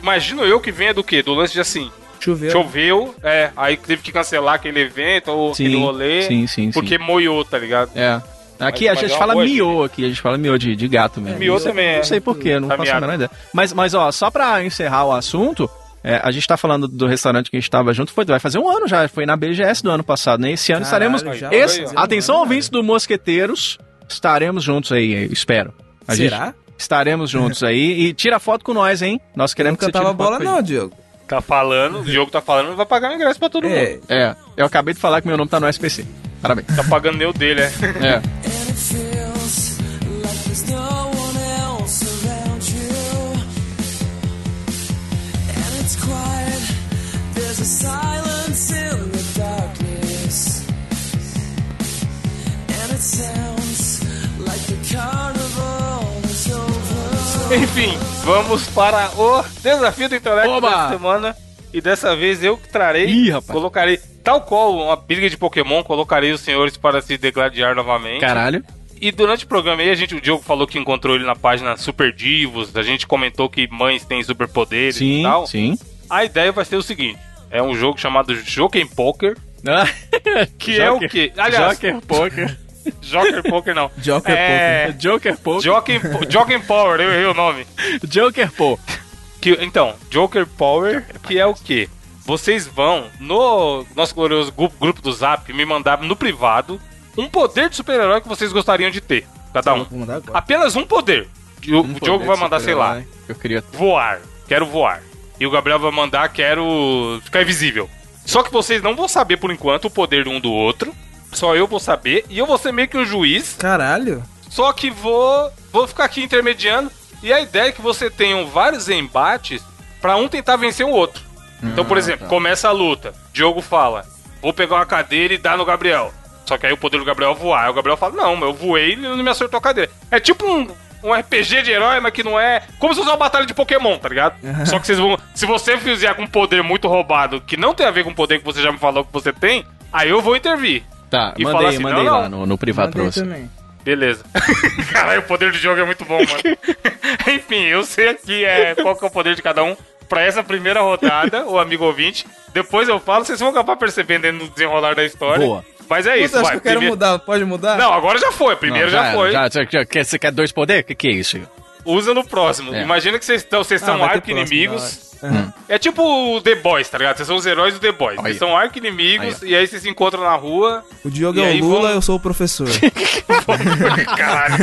imagino eu que venha do quê? Do lance de assim, Choveu. choveu, é, aí teve que cancelar aquele evento ou Sim, aquele rolê. sim, sim, Porque sim. moiou, tá ligado? É. Aqui Mas- a gente é fala miô aqui, a gente fala miô de, de gato mesmo. Miô também é. Não sei porquê, não Tá faço a menor ideia. Mas, mas ó, só pra encerrar o assunto, é, a gente tá falando do restaurante que a gente tava junto, foi, vai fazer um ano já, foi na BGS do ano passado, né? Esse ano Caralho, estaremos... já esse- fazer um atenção, ano, ouvintes do Mosqueteiros, estaremos juntos aí, espero. A Será? gente- estaremos juntos aí e tira foto com nós, hein? Nós queremos que você tire cantava foto bola não, Diogo. Tá falando, o Diogo tá falando, vai pagar o ingresso pra todo mundo. É, É, eu acabei de falar que meu nome tá no SPC. Parabéns. Tá pagando nem o dele, é. É. Enfim, vamos para o desafio do Oba! dessa semana. E dessa vez eu trarei, Ih, rapaz. colocarei, tal qual uma briga de Pokémon, colocarei os senhores para se degladiar novamente. Caralho. E durante o programa aí, a gente, o Diogo falou que encontrou ele na página Super Divos, a gente comentou que mães têm superpoderes e Sim, tal. sim. A ideia vai ser o seguinte: é um jogo chamado Joken Poker, Ah, que é o Joker- quê? Aliás, Joker Poker. Joker Poker não. Joker é... Joker Poker. Joker, Joker Power, eu errei o nome. Joker Pô. Que, então, Joker Power, que é o quê? Vocês vão no nosso glorioso grupo, grupo do Zap me mandar no privado um poder de super-herói que vocês gostariam de ter. Cada um. Apenas um poder. E o, Diogo vai mandar, sei lá, Eu queria. voar. Quero voar. E o Gabriel vai mandar, quero ficar invisível. Só que vocês não vão saber por enquanto o poder de um do outro. Só eu vou saber. E eu vou ser meio que o juiz. Caralho. Só que vou, vou ficar aqui intermediando. E a ideia é que você tenham vários embates pra um tentar vencer o outro. Então, por exemplo, começa a luta. Diogo fala: Vou pegar uma cadeira e dar no Gabriel. Só que aí o poder do Gabriel é voar. Aí o Gabriel fala: Não, eu voei e ele não me acertou a cadeira. É tipo um, um RPG de herói, mas que não é. Como se fosse uma batalha de Pokémon, tá ligado? Só que vocês vão. Se você fizer com um poder muito roubado, que não tem a ver com o poder que você já me falou que você tem, aí eu vou intervir. Tá, E mandei, assim, mandei não, lá não. no, no privado pra Mandei você. também. Beleza. Caralho, o poder do jogo é muito bom, mano. Enfim, eu sei aqui é, qual que é o poder de cada um pra essa primeira rodada, o amigo ouvinte. Depois eu falo, vocês vão acabar percebendo no desenrolar da história. Boa. Mas é isso, Puta, acho vai. que eu quero primeiro- mudar. Pode mudar? Não, agora já foi. Primeiro Não, já, era, foi. Já, já, já- quer- você quer dois poderes? O que, que é isso? Usa no próximo. É. Imagina que vocês estão, vocês Ah, são arco-inimigos. Aham. É tipo o The Boys, tá ligado? Vocês são os heróis do The Boys. Aí. Vocês são arco-inimigos e aí vocês se encontram na rua. O Diogo é o Lula, vamos- eu sou o professor. Caralho.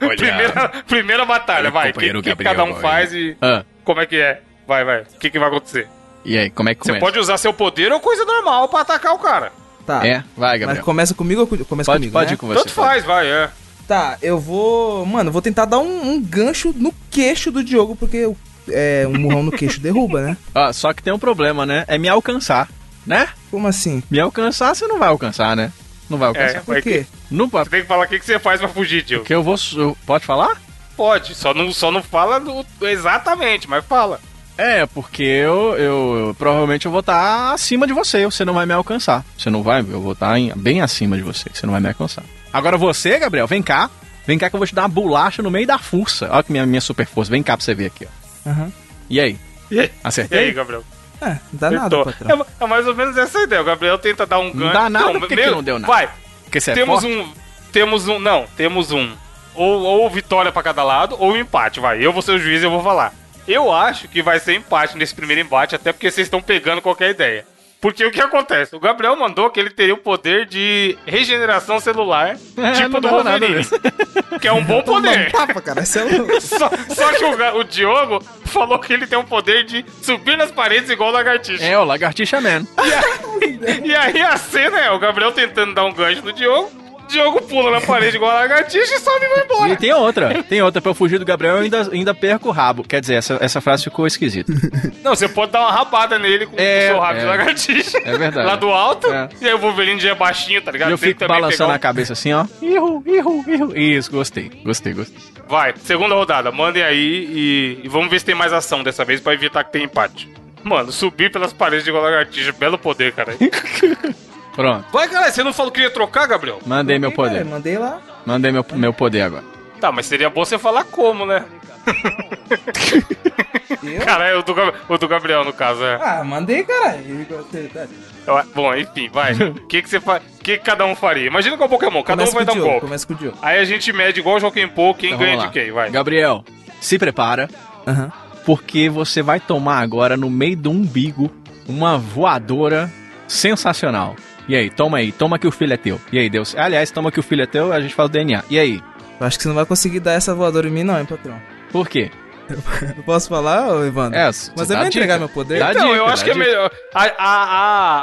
primeira, primeira batalha, Olha, vai. O que, que cada um faz e Ah, como é que é? Vai, vai. O que, que vai acontecer? e aí, como é que Você começa? pode usar seu poder ou coisa normal pra atacar o cara. Tá. É, vai, Mas Gabriel. começa comigo ou co- começa Pode, comigo, pode né? ir com você. Tanto faz, vai, é. Tá, eu vou... Mano, vou tentar dar um, um gancho no queixo do Diogo, porque é, um murrão no queixo derruba, né? Ó, só que tem um problema, né? É me alcançar, né? Como assim? Me alcançar, você não vai alcançar, né? Não vai alcançar. É, Por quê? Não vai. Você tem que falar o que, que você faz pra fugir, tio. Porque eu vou. pode falar? Pode, só não, só não fala do- exatamente, mas fala. É, porque eu, eu, eu- provavelmente eu vou estar acima de você, você não vai me alcançar. Você não vai, eu vou estar em- bem acima de você, você não vai me alcançar. Agora você, Gabriel, vem cá. Vem cá que eu vou te dar uma bolacha no meio da força. Olha que minha, minha super força. Vem cá pra você ver aqui, ó. Aham. E aí? E aí, Acertei? E aí, Gabriel? É, não dá nada, Acertou. patrão. É, é mais ou menos essa a ideia. O Gabriel tenta dar um ganho. dá nada, por que que não deu nada? Vai, Porque você é temos forte? um. Temos um. Não, temos um. Ou, ou vitória pra cada lado, ou empate, vai. Eu vou ser o juiz e eu vou falar. Eu acho que vai ser empate nesse primeiro embate, até porque vocês estão pegando qualquer ideia. Porque o que acontece? O Gabriel mandou que ele teria o poder de regeneração celular, É, tipo do Wolverine. Que é um bom poder. Tapa, cara. É. Só, só que o, o Diogo falou que ele tem o poder de subir nas paredes igual o lagartixa. É, o Lagartixa Man. E aí a cena é o Gabriel tentando dar um gancho no Diogo, Diogo pula na parede igual a lagartixa e sobe e vai E embora. tem outra, tem outra. Pra eu fugir do Gabriel, eu ainda, ainda perco o rabo. Quer dizer, essa, essa frase ficou esquisita. Não, você pode dar uma rabada nele com É, o seu rabo de é. lagartixa. É verdade. Lá do alto. É. E aí o Wolverine já é baixinho, tá ligado? eu Tem fico balançando pegar a cabeça assim, ó. Ihu, ihu, ihu. Isso, gostei, gostei, gostei. um- Vai, segunda rodada. Mandem aí e, e vamos ver se tem mais ação dessa vez pra evitar que tenha empate. Mano, subir pelas paredes igual a lagartixa. Belo poder, cara. Pronto, Vai, cara, você não falou que ia trocar, Gabriel? mandei meu Cara, poder. mandei lá. Mandei meu, meu poder agora. Tá, mas seria bom você falar como, né? Cara, é o do, o do Gabriel, no caso, é. Ah, mandei, cara. Eu- Bom, enfim, vai. O que, que você faz? O que, que cada um faria? Imagina com o Pokémon, cada Começa um vai dar um Diogo, golpe. começa com o Diogo. Aí a gente mede igual o Joaquim Pô, quem Então, ganha de quem, vai. Gabriel, se prepara, Aham. porque você vai tomar agora no meio do umbigo uma voadora sensacional. E aí, toma aí, toma que o filho é teu. E aí, Deus. Aliás, toma que o filho é teu, a gente faz o DNA. E aí? Eu acho que você não vai conseguir dar essa voadora em mim, não, hein, patrão. Por quê? Eu posso falar, Evandro? É, Mas vai dica. entregar meu poder? Dá Então, dica, eu acho que é dica. melhor. A, a,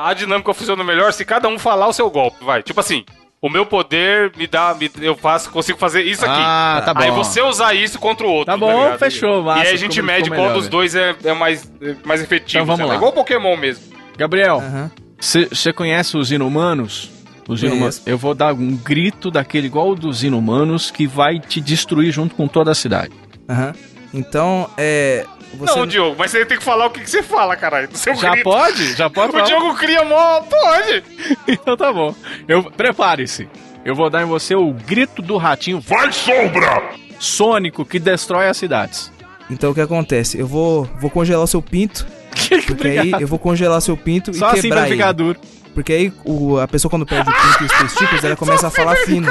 a, a dinâmica funciona melhor se cada um falar o seu golpe, vai. Tipo assim, o meu poder me dá. me- eu faço, consigo fazer isso aqui. Ah, tá bom. Aí você usar isso contra o outro. Tá bom, ligado? fechou, E massa, aí a gente ficou mede qual melhor, dos dois é, é mais, é mais efetivo. Então vamos lá. Igual Pokémon mesmo. Gabriel, Aham. Você conhece os inumanos? Os inumanos. Eu vou dar um grito daquele igual o dos inumanos que vai te destruir junto com toda a cidade. Aham. Então, é. Você... Não, Diogo, mas você tem que falar o que, que você fala, caralho. Já grito. pode? Já pode O? Diogo cria mó. Pode! Então tá bom. Eu prepare-se. Eu vou dar em você o grito do ratinho. Vai sombra! Sônico que destrói as cidades. Então o que acontece? Eu vou, vou congelar o seu pinto. Porque aí eu vou congelar seu pinto Só e assim quebrar pra ficar ele. duro. Porque aí o- a pessoa quando perde o pinto e os testículos, ela começa a falar fino.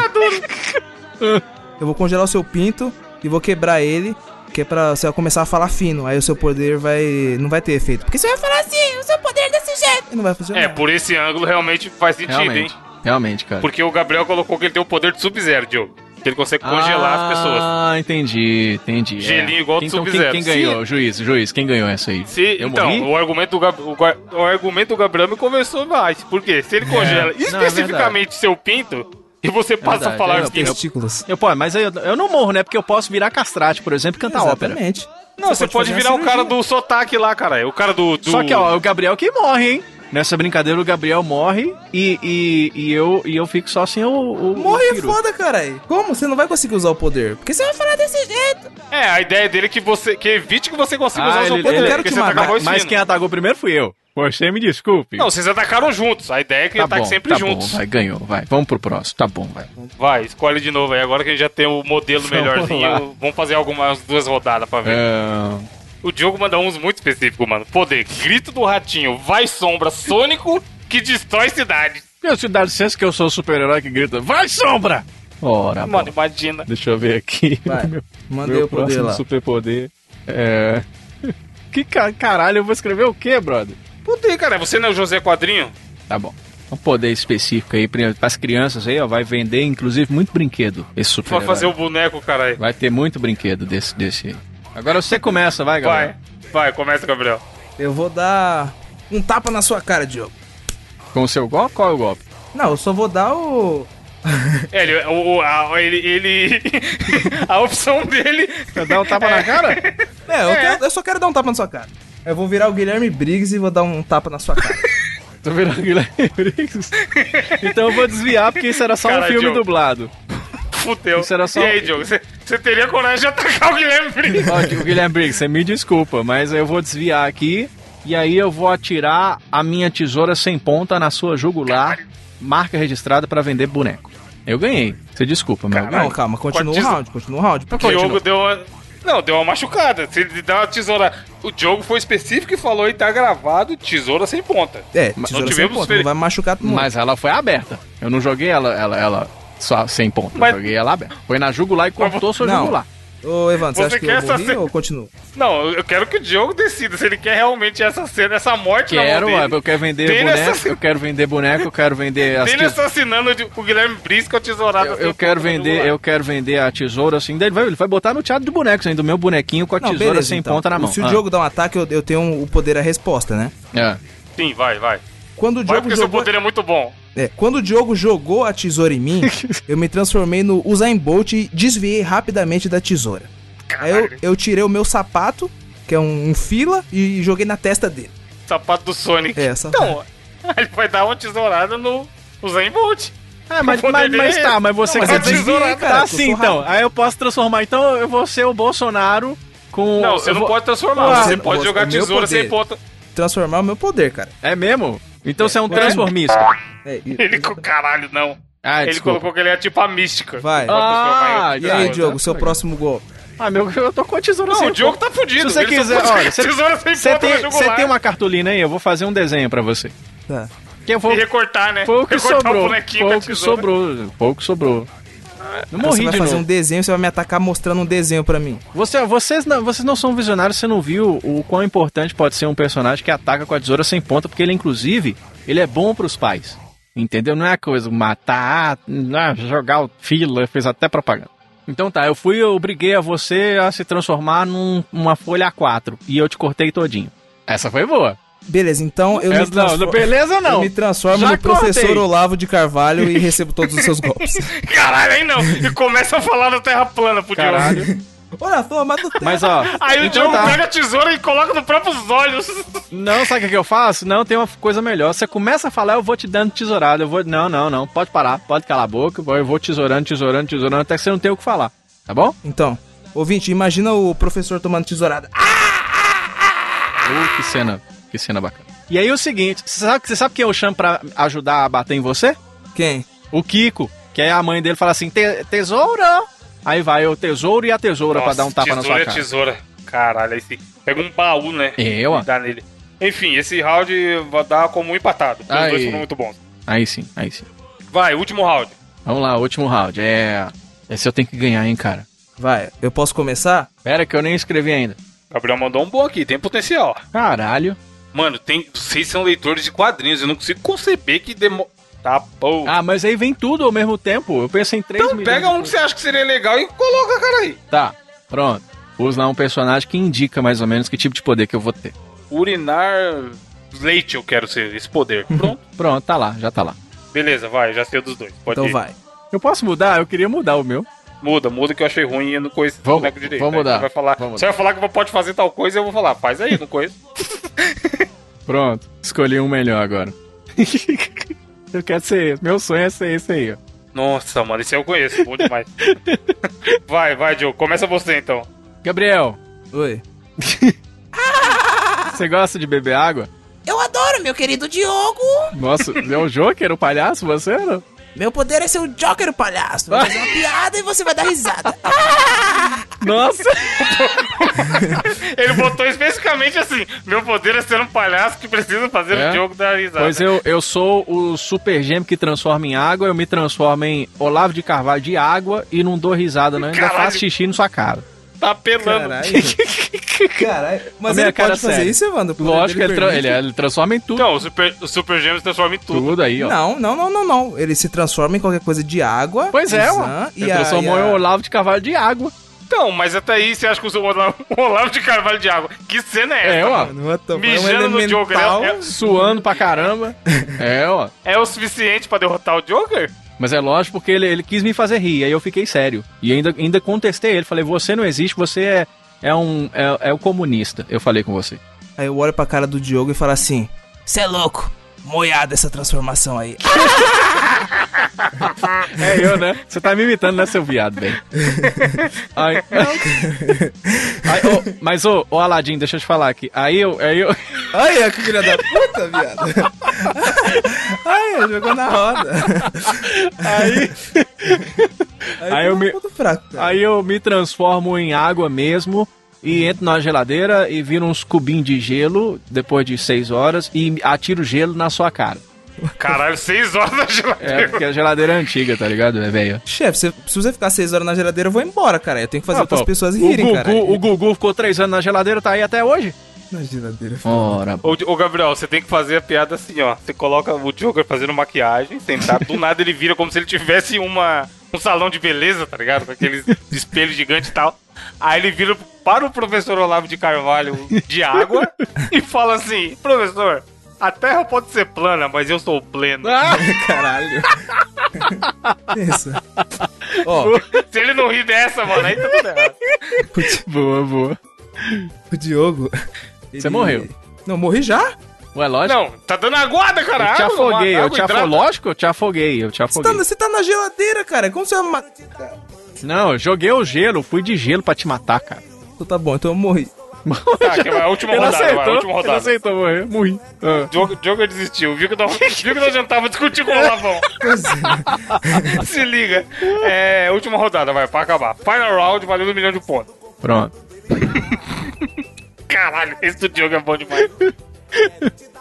Eu vou congelar o seu pinto e vou quebrar ele, que é pra você começar a falar fino. Aí o seu poder vai. não vai ter efeito. Porque você vai falar assim, o seu poder é desse jeito. E não vai funcionar. É, por esse ângulo realmente faz sentido, Realmente. hein? Realmente, cara. Porque o Gabriel colocou que ele tem o poder de Sub-Zero, Diogo. Que ele consegue congelar as pessoas. Ah, entendi, entendi. Gelinho é. igual do então, quem, Sub-Zero. quem Se- ganhou? Juiz, juiz, quem ganhou essa aí? Se, Eu então, morri? o argumento, do Gab- o, o argumento do Gabriel me conversou mais. Por quê? Se ele congela Não, é especificamente seu pinto, e você passa a verdade, falar é, assim, testículos. Eu, pô, mas eu, eu não morro, né? Porque eu posso virar castrate, por exemplo, e cantar ópera. Exatamente. Não, você, pode, fazer virar o cara do sotaque lá, cara. O cara do. do... Só que, ó, o Gabriel que morre, hein? Nessa brincadeira, o Gabriel morre e, e, e, eu, e eu fico só sem o. o Morre o é foda, caralho. Como? Você não vai conseguir usar o poder. Porque você vai falar desse jeito. É, a ideia dele é que você que evite que você consiga usar Ah, o seu ele- poder. ele- quero porque te você matar, Mas fina. quem atacou primeiro fui eu. Você me desculpe. Não, vocês atacaram juntos. A ideia é que tá ataque bom, sempre tá juntos. Bom, vai, ganhou, vai. Vamos pro próximo. Tá bom, vai. Vai, escolhe de novo aí. Agora que a gente já tem o modelo Vamos lá. melhorzinho, vamos fazer algumas duas rodadas pra ver. É... O Diogo manda uns muito específicos, mano. Poder, grito do ratinho, vai sombra, sônico que destrói cidade. Eu te dá licença que eu sou o super-herói que grita, vai sombra! Ora, Mano, bom. imagina. Deixa eu ver aqui. Vai. Meu, Mandei meu o poder próximo lá. superpoder. É. Que ca- caralho, eu vou escrever o quê, brother? Poder, cara. Você não é o José Quadrinho? Tá bom. Um poder específico aí para as crianças aí, ó. Vai vender, inclusive, muito brinquedo. Esse super Pra fazer o boneco, caralho. Vai ter muito brinquedo desse, desse aí. Agora você começa, vai, galera. Vai, vai, começa, Gabriel. Eu vou dar um tapa na sua cara, Diogo. Com o seu golpe? Qual é o golpe? Não, eu só vou dar o. É, ele, o, o- a, ele, ele- a opção dele. Você dá um tapa na cara? É, eu, quero- eu só quero dar um tapa na sua cara. Eu vou virar o Guilherme Briggs e vou dar um tapa na sua cara. Tô virando Guilherme Briggs. Então eu vou desviar, porque isso era só um Caralho, filme Diogo. dublado. Fudeu. Isso era só- E aí, Diogo, você você teria coragem de atacar o Guilherme Briggs? Ó, o Guilherme Briggs, você me desculpa, mas eu vou desviar aqui. E aí eu vou atirar a minha tesoura sem ponta na sua jugular, marca registrada pra vender boneco. Eu ganhei. Você desculpa, mas eu Não, calma, continua o Quantos- round, continua o round. O Diogo deu uma. Não, deu uma machucada. Se ele dá uma tesoura. O Diogo foi específico e falou e tá gravado tesoura sem ponta. É, Mas tesoura não sem tivemos ponta, não vai machucar todo mundo. Mas ela foi aberta. Eu não joguei ela, ela, ela só sem ponta. Mas- joguei ela aberta. Foi na jugular e cortou sua Não. jugular. Ô, Evandro, você, Você acha que quer eu essa morri ou continuo? Não, eu quero que o Diogo decida se ele quer realmente essa cena, essa morte Quero, na mão dele. eu quero vender Dele boneco, eu quero vender boneco, eu quero vender as Dele tes- assassinando o Guilherme Briggs com a tesourada. eu, sem eu quero vender, eu quero vender a tesoura assim, ele vai, ele vai botar no teatro de bonecos ainda, o meu bonequinho com a Não, tesoura beleza, sem então. ponta na mão. Se o Ah, Diogo dá um ataque, eu, eu tenho o poder a resposta, né? é. Sim, vai, vai. Quando o Vai Diogo porque seu jogou... poder é muito bom. É, quando o Diogo jogou a tesoura em mim, eu me transformei no Usain Bolt e desviei rapidamente da tesoura. Aí eu, eu tirei o meu sapato, que é um, um fila, e joguei na testa dele. Sapato do Sonic. É, sapato. Então, ele vai dar uma tesourada no Usain Bolt. É, mas, mas, mas é- tá, mas você Não, quer mas dizer tesoura, que cara, tá sou então. Aí eu posso transformar, então eu vou ser o Bolsonaro com. Não, você não vou- pode transformar. Ah, você não, pode jogar tesoura sem ponta. Transformar o meu poder, cara. É mesmo? Então você é um É. transformista. É, e- Ele com caralho, não. Ah, ele desculpa. colocou que ele é tipo a mística. Vai. Ah, E aí. Diogo, seu próximo gol? Ah, meu, eu tô com a tesoura Não, sem o Diogo tá fudido. Se você quiser, olha, você- tem, você tem uma cartolina aí? Eu vou fazer um desenho pra você. Tá. Que eu E vou, recortar, né? foi o que recortar o sobrou. bonequinho Foi o que sobrou. Foi o que sobrou. Não Você morri vai de fazer novo. um desenho, você vai me atacar mostrando um desenho pra mim. Você, vocês, não, vocês não são visionários, você não viu o quão importante pode ser um personagem que ataca com a tesoura sem ponta, porque ele, inclusive, ele é bom pros pais. Entendeu? Não é a coisa matar, ah, jogar o fila, fez até propaganda. Então tá, eu fui, eu obriguei a você a se transformar num- numa folha A4 e eu te cortei todinho. Essa foi boa. Beleza, então eu me Essa, não, transformo... beleza não. Eu me transformo Já no professor cortei. Olavo de Carvalho e recebo todos os seus golpes. Caralho, aí não. E começa a falar da Terra plana pro Diogo. Caralho. Olha só, mas do Mas ó, Aí o então Diogo tá. pega a tesoura e coloca nos próprios olhos. Não, sabe o que, eu faço? Não, tem uma coisa melhor. Você começa a falar, eu vou te dando tesourada. Eu vou. Não, não, não. Pode parar, pode calar a boca. Eu vou tesourando, tesourando, tesourando, até que você não tem o que falar. Tá bom? Então, ouvinte, imagina o professor tomando tesourada. Uh, que cena. Que cena bacana. E aí o seguinte, você sabe, você sabe quem eu chamo pra ajudar a bater em você? Quem? O Kiko. Que aí a mãe dele fala assim, "Te- tesoura! Aí vai o tesouro e a tesoura pra dar um tapa na tesoura sua é cara. tesoura. Caralho, aí sim. Pega um baú, né? Eu, ó. E dá nele. Enfim, esse round vai dar como empatado. Os dois foram muito bons. Aí sim, aí sim. Vai, último round. Vamos lá, último round. É. Esse eu tenho que ganhar, hein, cara. Vai, eu posso começar? Pera que eu nem escrevi ainda. Gabriel mandou um bom aqui, tem potencial. Caralho. Mano, tem. Vocês são leitores de quadrinhos, eu não consigo conceber que demora. Tá bom. Ah, mas aí vem tudo ao mesmo tempo. Eu penso em três então pega um que você acha que seria legal e coloca, cara aí. Tá, pronto. Usa lá um personagem que indica mais ou menos que tipo de poder que eu vou ter. Urinar leite, eu quero ser esse poder. Pronto. Pronto, tá lá, já tá lá. Beleza, vai, já sei dos dois. Pode Então ir. vai. Eu posso mudar? Eu queria mudar o meu. Muda, muda que eu achei ruim e eu não conheço o Vamos- boneco direito. vamos mudar, Você vai falar, vamos você vai falar que pode fazer tal coisa eu vou falar, faz aí, não conheço. Pronto, escolhi um melhor agora. eu quero ser esse. Meu sonho é ser esse aí, ó. Nossa, mano, esse eu conheço, bom demais. vai, vai, Diogo, começa você então. Gabriel, Oi. você gosta de beber água? Eu adoro, meu querido Diogo. Nossa, é o Joker, o palhaço, você? Não? Meu poder é ser o Joker, o palhaço. Vou fazer uma piada e você vai dar risada. Nossa! Ele botou especificamente assim: meu poder é ser um palhaço que precisa fazer É? o Diogo dar risada. Pois eu, eu sou o super gêmeo que transforma em água, eu me transformo em Olavo de Carvalho de água e não dou risada, não. Ainda faço xixi na sua cara. Tá apelando. Caralho. Caralho. Mas ele cara pode fazer isso, Evandro? Lógico ele, tra- ele, ele transforma em tudo. Então, o Super, o super Gêmeos transforma em tudo. Tudo aí, ó. Não, não, não, não, não. Ele se transforma em qualquer coisa de água. Pois é, mano. E Ele transformou a- em Olavo de Carvalho de água. Então, mas até aí você acha que o Olavo, o Olavo de Carvalho de Água. Que cena é essa? É, ó. mano? The fuck, é um Mijando no Joker. É, é- Suando pra caramba. É, ó. é o suficiente pra derrotar o Joker? Mas é lógico porque ele, ele quis me fazer rir, aí eu fiquei sério. E ainda, ainda contestei ele. Falei, você não existe, você é, é um. É, é o comunista. Eu falei com você. Aí eu olho pra cara do Diogo e falo assim: Cê é louco, moiada essa transformação aí. É eu, né? Você tá me imitando, né, seu viado, bem? Aí, Aí, ô, mas, ô, ô, Aladim, deixa eu te falar aqui. Aí eu. Aí eu. Olha que filha da puta, viado. Ai, jogou na roda. Aí. Aí eu me- Ponto fraco. Aí eu me transformo em água mesmo e entro na geladeira e viro uns cubinhos de gelo depois de seis horas e atiro gelo na sua cara. Caralho, seis horas na geladeira. É, porque a geladeira é antiga, tá ligado? É velho. Chefe, se, se você ficar seis horas na geladeira, eu vou embora, cara. Eu tenho que fazer Ah, outras pô, pessoas rirem, Gugu, cara. O Gugu ficou três anos na geladeira, tá aí até hoje? Na geladeira. Ora, Ô, ô, Gabriel, você tem que fazer a piada assim, ó. Você coloca o Joker fazendo maquiagem, sentado, do nada ele vira como se ele tivesse uma, um salão de beleza, tá ligado? Com aqueles espelhos gigantes e tal. Aí ele vira para o professor Olavo de Carvalho de água e fala assim: Professor, a Terra pode ser plana, mas eu sou pleno. Caralho. Pensa. Ó, Se ele não rir dessa, mano, aí tá tudo errado. boa, boa. o Diogo. Você ele- morreu. Não, morri já? Ué, lógico. Não, tá dando aguada, cara. eu te afoguei, eu te afoguei. Lógico, eu te afoguei, eu te Você afoguei. tá, você tá na geladeira, cara. Como você vai matar? Não, eu joguei o gelo, fui de gelo pra te matar, cara. Então tá bom, então eu morri. Tá, que vai a última Ele rodada, vai, a aceitou, última ele rodada. aceitou morrer, morri. Ah. Joker, Joker desistiu, viu que, não, viu que não adiantava discutir com o Lavão. Se liga. É, última rodada, vai, pra acabar. Final round, valendo um milhão de pontos. Pronto. Caralho, esse do Diogo é bom demais.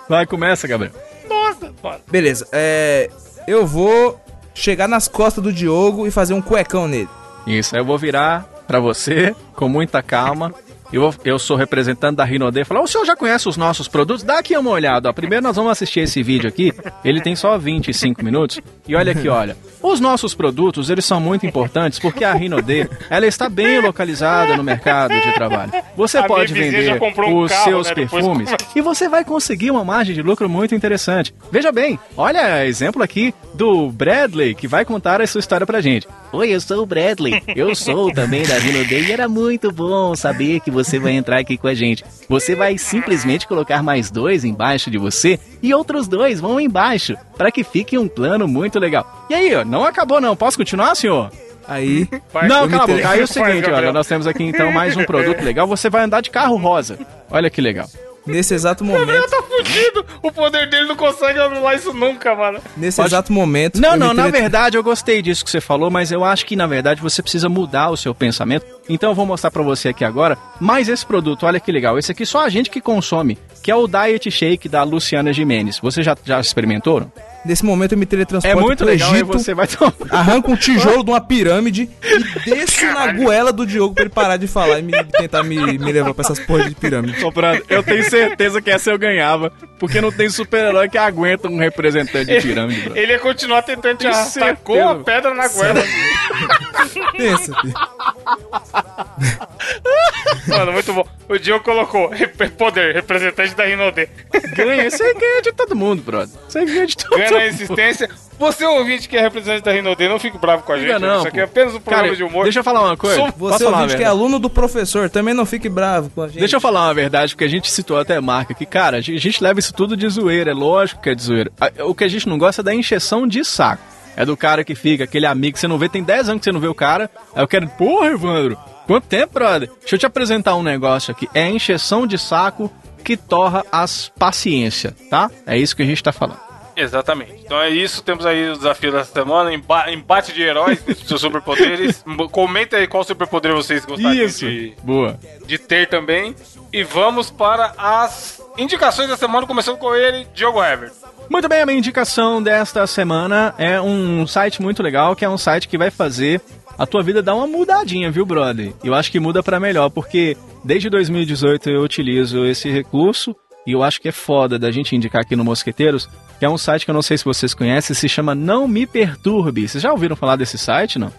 Vai, começa, Gabriel. Nossa, mano. Beleza, é. Eu vou chegar nas costas do Diogo e fazer um cuecão nele. Isso, aí eu vou virar pra você com muita calma. Eu, eu sou representante da Rinode. Falar, o senhor já conhece os nossos produtos? Dá aqui uma olhada. Ó. Primeiro nós vamos assistir esse vídeo aqui. Ele tem só 25 minutos. E olha aqui, olha. Os nossos produtos, eles são muito importantes porque a Rinode, ela está bem localizada no mercado de trabalho. Você A pode vender um os carro, seus né, depois perfumes compra- e você vai conseguir uma margem de lucro muito interessante. Veja bem, olha exemplo aqui do Bradley, que vai contar a sua história pra gente. Oi, eu sou o Bradley. Eu sou também da Rino Day e era muito bom saber que você vai entrar aqui com a gente. Você vai simplesmente colocar mais dois embaixo de você e outros dois vão embaixo, para que fique um plano muito legal. E aí, ó, não acabou não. Posso continuar, senhor? Aí. Não, eu me cala a boca. inter- Aí é o seguinte, olha, nós temos aqui então mais um produto legal. Você vai andar de carro rosa. Olha que legal. Nesse exato momento, tá fudido. O poder dele não consegue anular isso nunca, mano. nesse Pode- exato momento. Não, não, na tele- verdade eu gostei disso que você falou, mas eu acho que na verdade você precisa mudar o seu pensamento. Então eu vou mostrar pra você aqui agora. Mas esse produto, olha que legal. Esse aqui só a gente que consome, que é o Diet Shake da Luciana Gimenez. Você já, já experimentou? Nesse momento eu me É teletransporto muito pro legal e Egito, você vai tomar. arranco um tijolo de uma pirâmide e desço na goela do Diogo pra ele parar de falar e me, tentar me, me levar pra essas porras de pirâmide. Comprando. Eu tenho certeza que essa eu ganhava, porque não tem super-herói que aguenta um representante de pirâmide, bro. Ele ia continuar tentando te arrastar com a pedra na goela. Pensa, filho. Mano, muito bom. O Diogo colocou rep- poder, representante da Rinode. Ganha, isso aí ganha de todo mundo, brother. Isso aí ganha de todo Ganha na mundo. insistência. Você, ouvinte que é representante da Rinode, não fique bravo com a gente. Não, Isso aqui é apenas um programa Cara, de humor. Deixa eu falar uma coisa. Sou- Você ouvinte que é aluno do professor, também não fique bravo com a gente. Deixa eu falar uma verdade, porque a gente citou até a marca que, cara, a gente leva isso tudo de zoeira, é lógico que é de zoeira. O que a gente não gosta é da encheção de saco. É do cara que fica, aquele amigo que você não vê, tem 10 anos que você não vê o cara, aí eu quero, porra, Evandro, quanto tempo, brother? Deixa eu te apresentar um negócio aqui. É encheção de saco que torra as paciência, tá? É isso que a gente tá falando. Exatamente. Então é isso. Temos aí o desafio dessa semana: emba- embate de heróis, seus superpoderes. Comenta aí qual superpoder vocês gostariam de, Boa. de ter também. E vamos para as indicações da semana, começando com ele, Diogo Herbert. Muito bem, a minha indicação desta semana é um site muito legal, que é um site que vai fazer a tua vida dar uma mudadinha, viu, brother? Eu acho que muda pra melhor, porque desde 2018 eu utilizo esse recurso e eu acho que é foda da gente indicar aqui no Mosqueteiros, que é um site que eu não sei se vocês conhecem, se chama Não Me Perturbe. Vocês já ouviram falar desse site, não?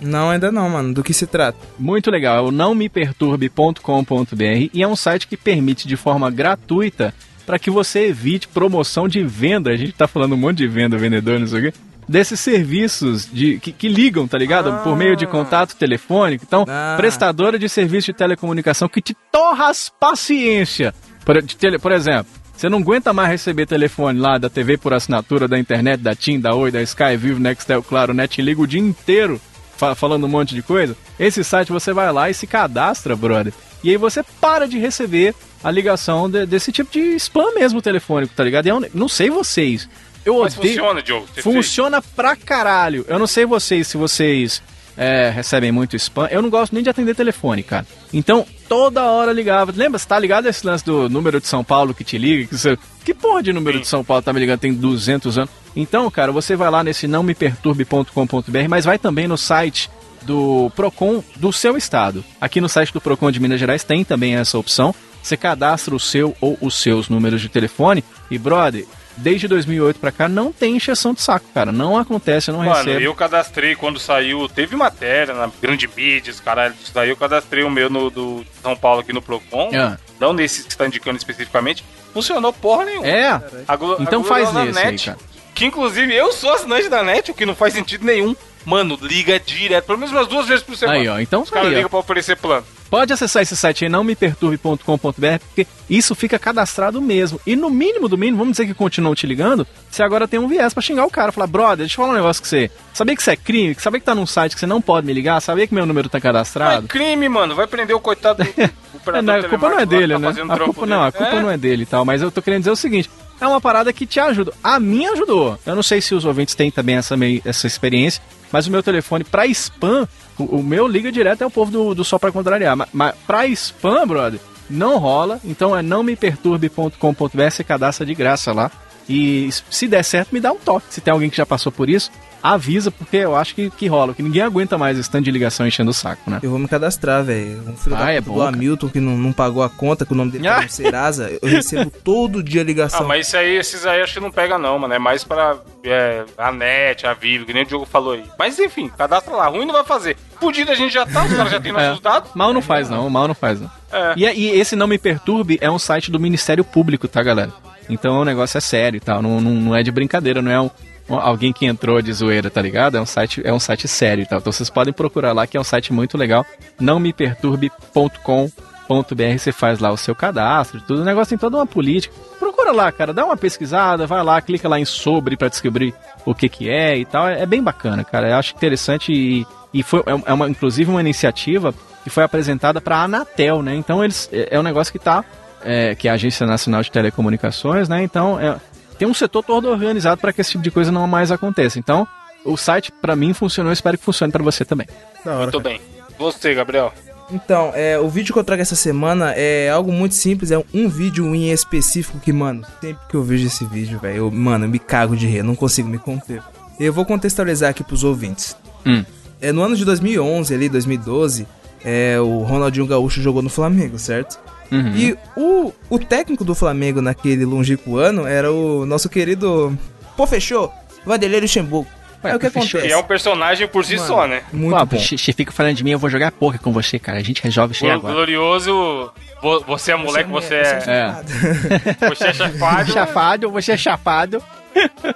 Não, ainda não, mano. Do que se trata? Muito legal, é o nãomeperturbe.com.br e é um site que permite de forma gratuita para que você evite promoção de venda. A gente tá falando um monte de venda, vendedor, não sei o quê. Desses serviços de, que, que ligam, tá ligado? Por meio de contato telefônico. Então, Ah. prestadora de serviço de telecomunicação que te torra as paciência. Por, tele- por exemplo, você não aguenta mais receber telefone lá da TV por assinatura, da internet, da TIM, da Oi, da Sky, Vivo, Nextel, Claro, Net, liga o dia inteiro fa- falando um monte de coisa. Esse site você vai lá e se cadastra, brother. E aí você para de receber a ligação de- desse tipo de spam mesmo telefônico, tá ligado? E é um- não sei vocês. Eu Mas odeio. funciona, Diogo. Funciona pra caralho. Eu não sei vocês se vocês é, recebem muito spam. Eu não gosto nem de atender telefone, cara. Então, toda hora ligava. Lembra, você tá ligado esse lance do número de São Paulo que te liga? Que, você... que porra de número de São Paulo tá me ligando? Tem 200 anos. Então, cara, você vai lá nesse nãomeperturbe.com.br, mas vai também no site do Procon do seu estado. Aqui no site do Procon de Minas Gerais tem também essa opção. Você cadastra o seu ou os seus números de telefone e, brother, desde 2008 pra cá não tem encheção de saco, cara. Não acontece, não Mano, recebo. eu cadastrei quando saiu, teve matéria na grande mídia, os caralho, disso daí eu cadastrei o meu no do São Paulo aqui no Procon, Ah. não nesse que você tá indicando especificamente, funcionou porra nenhuma. É, Glo- então faz nesse aí, cara. Que inclusive eu sou assinante da NET, o que não faz sentido nenhum. Mano, liga direto, pelo menos umas duas vezes por semana. Aí, ó, então Os caras ligam pra oferecer plano. Pode acessar esse site aí, nãomeperturbe.com.br, porque isso fica cadastrado mesmo. E no mínimo do mínimo, vamos dizer que continuam te ligando, você agora tem um viés pra xingar o cara. Falar, brother, deixa eu falar um negócio que você... Sabia que isso é crime? Sabia que tá num site que você não pode me ligar? Sabia que meu número tá É cadastrado? crime, mano. Vai prender o coitado do É, não, a culpa não é telemarketing lá dele, tá né? fazendo A culpa não, a dele. culpa É. não é dele e tal, mas eu tô querendo dizer o seguinte, é uma parada que te ajuda. A minha ajudou. Eu não sei se os ouvintes têm também essa, essa experiência, mas o meu telefone pra spam, o, o meu liga direto é o povo do, do Só Pra Contrariar, mas, mas pra spam, brother, não rola, então é nãomeperturbe.com.br, você cadastra de graça lá. E se der certo, me dá um toque. Se tem alguém que já passou por isso, avisa, porque eu acho que, que rola, que ninguém aguenta mais esse tanto de ligação enchendo o saco, né? Eu vou me cadastrar, velho. Um filho Ah, da é bom, do. Hamilton que não, não pagou a conta, que o nome dele Ah. é Serasa. Eu recebo todo dia Ah, ligação. mas isso aí, esses aí acho que não pega não, mano. É mais pra é, a NET, a Vivo, que nem o Diogo falou aí. Mas enfim, cadastra lá. Ruim não vai fazer. Fudido a gente já tá, os caras já têm nossos dados. Mal não faz, não. Mal não faz, não. É. E, e esse Não Me Perturbe é um site do Ministério Público, tá, galera? Então o negócio é sério e tal. Não, não, não é de brincadeira, não é um- alguém que entrou de zoeira, tá ligado? É um site, é um site sério e tal. Então vocês podem procurar lá, que é um site muito legal. nãomeperturbe.com.br Você faz lá o seu cadastro, tudo. O negócio tem toda uma política. Procura lá, cara, dá uma pesquisada, vai lá, clica lá em sobre pra descobrir o que que é e tal. É, é bem bacana, cara. Eu acho interessante e, e foi é uma, inclusive uma iniciativa que foi apresentada pra Anatel, né? Então eles é é um negócio que tá é, que é a Agência Nacional de Telecomunicações, né? Então, é, tem um setor todo organizado para que esse tipo de coisa não mais aconteça. Então, o site, para mim, funcionou. Espero que funcione para você também. Hora. Muito bem. Você, Gabriel. Então, é, o vídeo que eu trago essa semana é algo muito simples, é um vídeo em específico que, mano, sempre que eu vejo esse vídeo, velho, eu, mano, eu me cago de rir, eu não consigo me conter. Eu vou contextualizar aqui pros ouvintes. Hum. É, no ano de 2011, ali, 2012, é, o Ronaldinho Gaúcho jogou no Flamengo, certo? Uhum. E o, o técnico do Flamengo naquele longínquo ano era o nosso querido... Pô, fechou? Vanderlei Luxemburgo. Aí o que acontece? E é um personagem por si Mano, só, né? Muito Pô, bom. Você fica falando de mim, eu vou jogar poker com você, cara. A gente resolve isso aí O agora. glorioso, vo- você é moleque, você é, É. você é chafado. Chafado, você é chapado.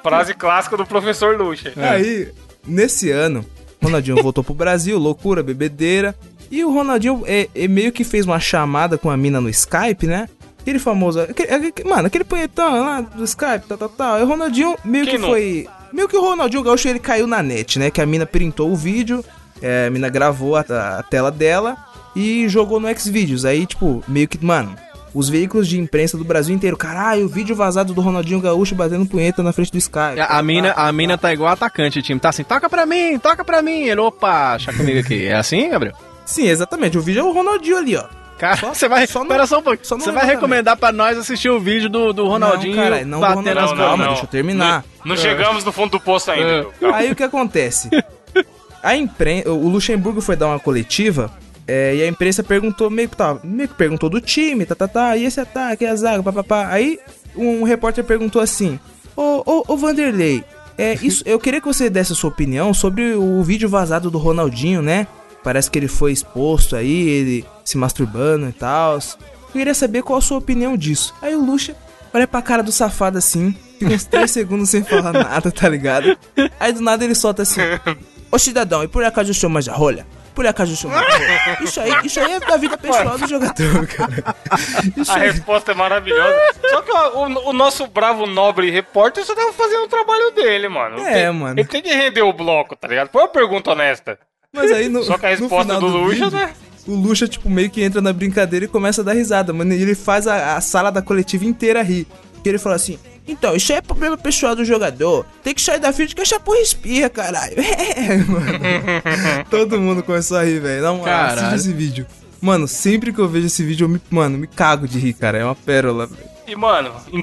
Frase clássica do professor Lucha. Aí, nesse ano, Ronaldinho voltou pro Brasil, loucura, bebedeira. E o Ronaldinho é, é meio que fez uma chamada com a mina no Skype, né? Aquele famoso. aquele- aquele- mano, aquele punhetão lá do Skype, tal, tal, tal. E o Ronaldinho meio que não? foi. Meio que o Ronaldinho Gaúcho ele caiu na net, né? Que a mina printou o vídeo, é, a mina gravou a, a tela dela e jogou no Xvideos. Aí, tipo, meio que, mano, os veículos de imprensa do Brasil inteiro, caralho, o vídeo vazado do Ronaldinho Gaúcho batendo punheta na frente do Skype. A, a mina, a mina tá igual atacante, o time tá assim, toca pra mim, toca pra mim. Ele, opa, deixa comigo aqui. É assim, Gabriel? Sim, exatamente. O vídeo é o Ronaldinho ali, ó. Cara, Só- você vai. só no- Pera só um pouquinho. só Você vai recomendar pra nós assistir o vídeo do, do Ronaldinho Não, caralho, não do batendo Ronaldinho. as Não, não, calma, não. deixa eu terminar. Não, não chegamos no fundo do poço ainda. É. Aí o que acontece? A imprensa, o Luxemburgo foi dar uma coletiva é, e a imprensa perguntou, meio que, tá, meio que perguntou do time, tá, tá, tá, e esse ataque, e a zaga, papapá. Aí um repórter perguntou assim, ô, ô, ô Vanderlei, é, isso, eu queria que você desse a sua opinião sobre o vídeo vazado do Ronaldinho, né? Parece que ele foi exposto aí, ele se masturbando e tal. Eu queria saber qual a sua opinião disso. Aí o Luxa olha pra cara do safado assim, fica uns 3 segundos sem falar nada, tá ligado? Aí do nada ele solta assim: Ô cidadão, e por acaso o senhor manja rolha? Por acaso o senhor manja rolha? Isso aí, isso aí é da vida pessoal do jogador, cara. Isso A aí. resposta é maravilhosa. Só que ó, o, o nosso bravo nobre repórter só tava fazendo o trabalho dele, mano. É, Tem- mano. Ele tem que render o bloco, tá ligado? Foi uma pergunta honesta. Mas aí no, Só que a resposta final do Luxa, vídeo, né? O Luxa, tipo, meio que entra na brincadeira e começa a dar risada, mano. E ele faz a, a sala da coletiva inteira rir. Que ele fala assim: Então, isso aí é problema pessoal do jogador. Tem que sair da frente que essa porra espirra, caralho. É, mano. Todo mundo começou a rir, velho. Não, Caralho. assiste esse vídeo. Mano, sempre que eu vejo esse vídeo, eu me, mano, me cago de rir, cara. É uma pérola, velho. E, mano, em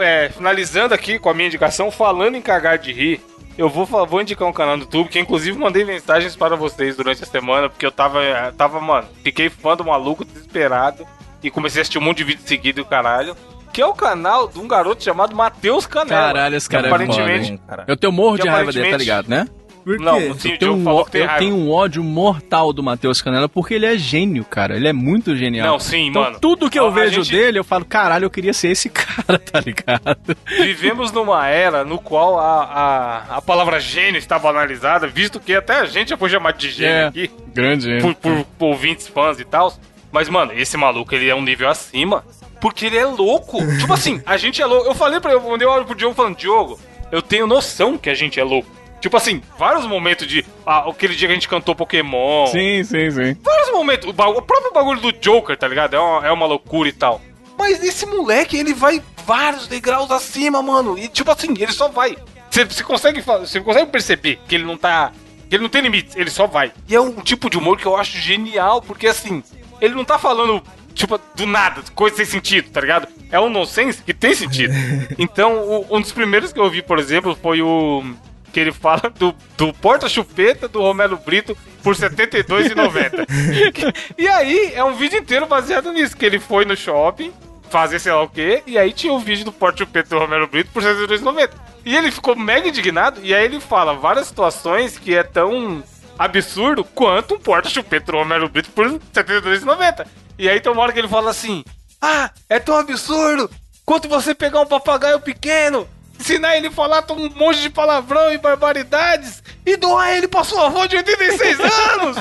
é, finalizando aqui com a minha indicação, falando em cagar de rir, eu vou, vou indicar um canal no YouTube que, inclusive, mandei mensagens para vocês durante a semana, porque eu tava, eh, tava mano, fiquei fã do maluco, desesperado, e comecei a assistir um monte de vídeo seguido e o caralho. Que é o canal de um garoto chamado Matheus Canela. Caralho, esse cara é aparentemente, foda, hein? Eu tenho morro de raiva dele, tá ligado, né? Por quê? Não, sim, o Eu tenho, um, falou que tem eu raiva. tenho um ódio mortal do Matheus Canela porque ele é gênio, cara. Ele é muito genial. Não, sim, Então, mano. tudo que eu A- vejo gente- dele, eu falo, caralho, eu queria ser esse cara, tá ligado? Vivemos numa era no qual a, a, a palavra gênio está banalizada, visto que até a gente já foi chamado de gênio É. aqui. Grande por, por, por ouvintes, fãs e tal. Mas, mano, esse maluco, ele é um nível acima. Porque ele é louco. tipo assim, a gente é louco. Eu falei pra ele, eu mandei um áudio pro Diogo falando, Diogo, eu tenho noção que a gente é louco. Tipo assim, vários momentos de. Ah, aquele dia que a gente cantou Pokémon. Sim, sim, sim. Vários momentos. O, o próprio bagulho do Joker, tá ligado? É uma, é uma loucura e tal. Mas esse moleque, ele vai vários degraus acima, mano. E tipo assim, ele só vai. Você você consegue, você consegue perceber que ele não tá. que ele não tem limites, ele só vai. E é um tipo de humor que eu acho genial, porque assim, ele não tá falando, tipo, do nada, coisa sem sentido, tá ligado? É um nonsense que tem sentido. Então, o- um dos primeiros que eu vi, por exemplo, foi o. Que ele fala do, do porta-chupeta do Romero Brito por R$ 72,90. e aí, é um vídeo inteiro baseado nisso, que ele foi no shopping fazer sei lá o quê, e aí tinha o vídeo do porta-chupeta do Romero Brito por R$ 72,90. E ele ficou mega indignado, e aí ele fala várias situações que é tão absurdo quanto um porta-chupeta do Romero Brito por R$ 72,90. E aí tem uma hora que ele fala assim, ah, é tão absurdo quanto você pegar um papagaio pequeno ensinar ele a falar um monte de palavrão e barbaridades e doar ele pra sua avó de 86 anos.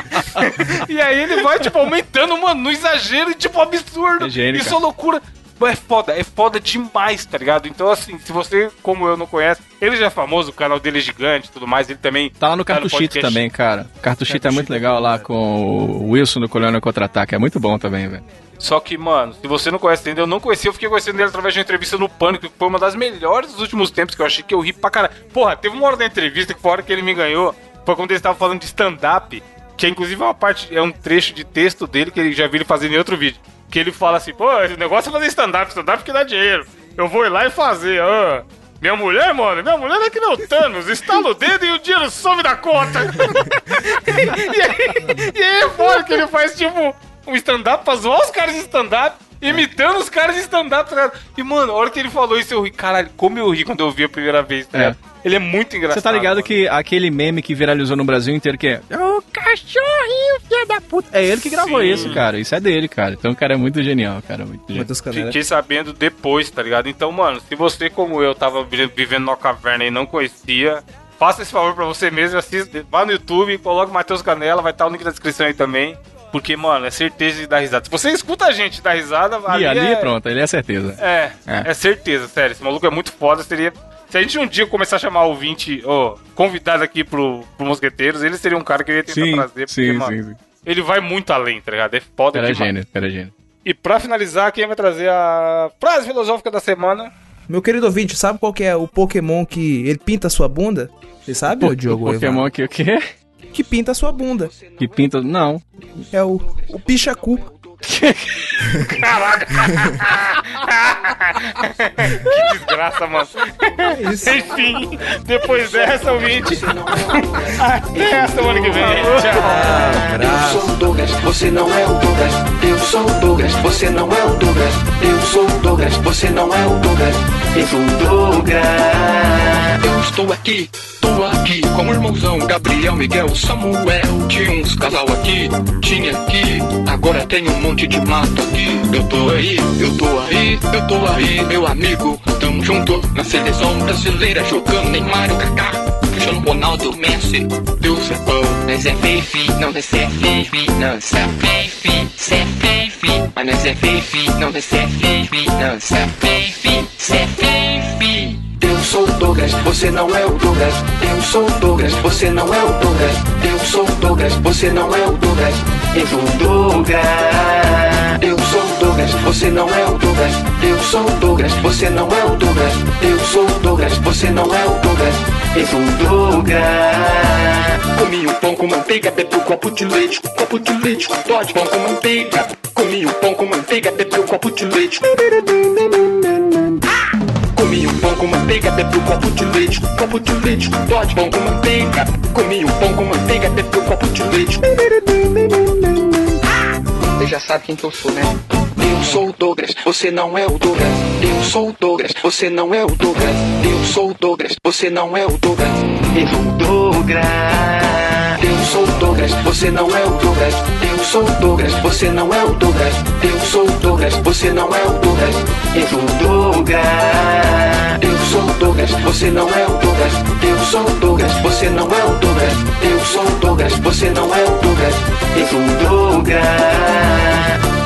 e aí ele vai, tipo, aumentando, mano, no exagero e, tipo, absurdo. É Isso é loucura. É foda, é foda demais, tá ligado? Então, assim, se você, como eu, não conhece, ele já é famoso, o canal dele é gigante e tudo mais, ele também. Tá lá no Cartuchito podcast. também, cara. Cartuchito é muito legal lá com o Wilson do Colônia Contra-Ataque. É muito bom também, velho. Só que, mano, se você não conhece eu não conhecia, eu fiquei conhecendo ele através de uma entrevista no Pânico, que foi uma das melhores dos últimos tempos, que eu achei que eu ri pra caralho. Porra, teve uma hora da entrevista que foi a hora que ele me ganhou, foi quando ele estava falando de stand-up, que é inclusive uma parte, é um trecho de texto dele que ele já viu ele fazendo em outro vídeo. Que ele fala assim, pô, esse negócio é fazer stand-up, stand-up que dá dinheiro. Eu vou ir lá e fazer, ah. Minha mulher, mano, minha mulher é que não Thanos, estala o dedo e o dinheiro some da conta. e, aí, e aí é foda que ele faz, tipo, um stand-up pra zoar os caras de stand-up, imitando os caras de stand-up, tá ligado? E, mano, a hora que ele falou isso, eu ri, caralho, como eu ri quando eu vi a primeira vez, tá É. ligado? Ele é muito engraçado. Você tá ligado mano. que aquele meme que viralizou no Brasil inteiro que é O cachorrinho, filho da puta. É ele que gravou Sim. isso, cara. Isso é dele, cara. Então o cara é muito genial, cara. Muito genial. Fiquei sabendo depois, tá ligado? Então, mano, se você, como eu, tava vi- vivendo numa caverna e não conhecia, faça esse favor pra você mesmo, assista, vá no YouTube, coloque Matheus Canela, vai estar o link na descrição aí também. Porque, mano, é certeza de dar risada. Se você escuta a gente dar risada, E ali, é... pronto, ele é certeza. É, É. é, certeza, sério. Esse maluco é muito foda. Seria. Se a gente um dia começar a chamar ouvinte, ó, convidado aqui pro, pro Mosqueteiros, ele seria um cara que eu ia tentar Sim, trazer. Porque, sim, mano, sim, sim. ele vai muito além, tá ligado? É foda demais. gênio, é gênio. E pra finalizar, quem vai trazer a frase filosófica da semana? Meu querido ouvinte, sabe qual que é o Pokémon que ele pinta a sua bunda? Você sabe, ô Diogo? o Pokémon aqui, o quê? Que pinta a sua bunda. Que pinta... Não. É o, o Pichacu. Caraca! que desgraça, mano. É isso. Enfim, depois dessa, ouvinte. Até a semana que vem. Tchau. Eu sou o Douglas, você não é o Douglas. Eu sou o Douglas, você não é o Douglas. Eu sou o Douglas, você não é o Douglas. Eu sou o Douglas. Eu estou aqui, tô aqui com o irmãozão Gabriel, Miguel, Samuel. Tinha uns casal aqui, tinha aqui. Agora tem um monte de mato aqui. Eu tô aí, eu tô aí, eu tô aí, meu amigo. Tamo junto na seleção brasileira, jogando Neymar, o Kaká. Cristiano Ronaldo, Messi, Deus é bom. Nós é fifi, não nós é fifi, nós é fifi, cê fifi, mas nós é fifi, não nós é fifi, nós é fifi, cê fifi. Eu sou Douglas, você não é o Douglas. Eu sou o Douglas, você não é o Douglas. Eu sou o Douglas, você não é o Douglas. Eu sou Douglas. Eu sou Douglas, você não é o Douglas. Eu sou o Douglas, você não é o Douglas. Eu sou Douglas, você não é o Douglas. O Douglas. Comi um pão com manteiga, bebi um copo de leite, copo de leite, Todd pão com manteiga. Comi um pão com manteiga, bebi um copo de leite. Comi um pão com manteiga, bebi um copo de leite, copo de leite, Todd pão com manteiga. Comi um pão com manteiga, bebi um copo de leite. Você já sabe quem que eu sou, né? Eu sou o Douglas, você não é o Douglas. Eu sou o Douglas, você não é o Douglas. Eu sou o Douglas, você não é o Douglas. Eu sou o Douglas. Eu sou Douglas, você não é o Douglas. Eu sou Douglas, você não é o Douglas. Eu sou Douglas, você não é o Douglas. Eu sou Douglas. Eu sou Douglas, você não é o Douglas. Eu sou Douglas, você não é o Douglas. Eu sou Douglas, você não é o Douglas. Eu sou Douglas.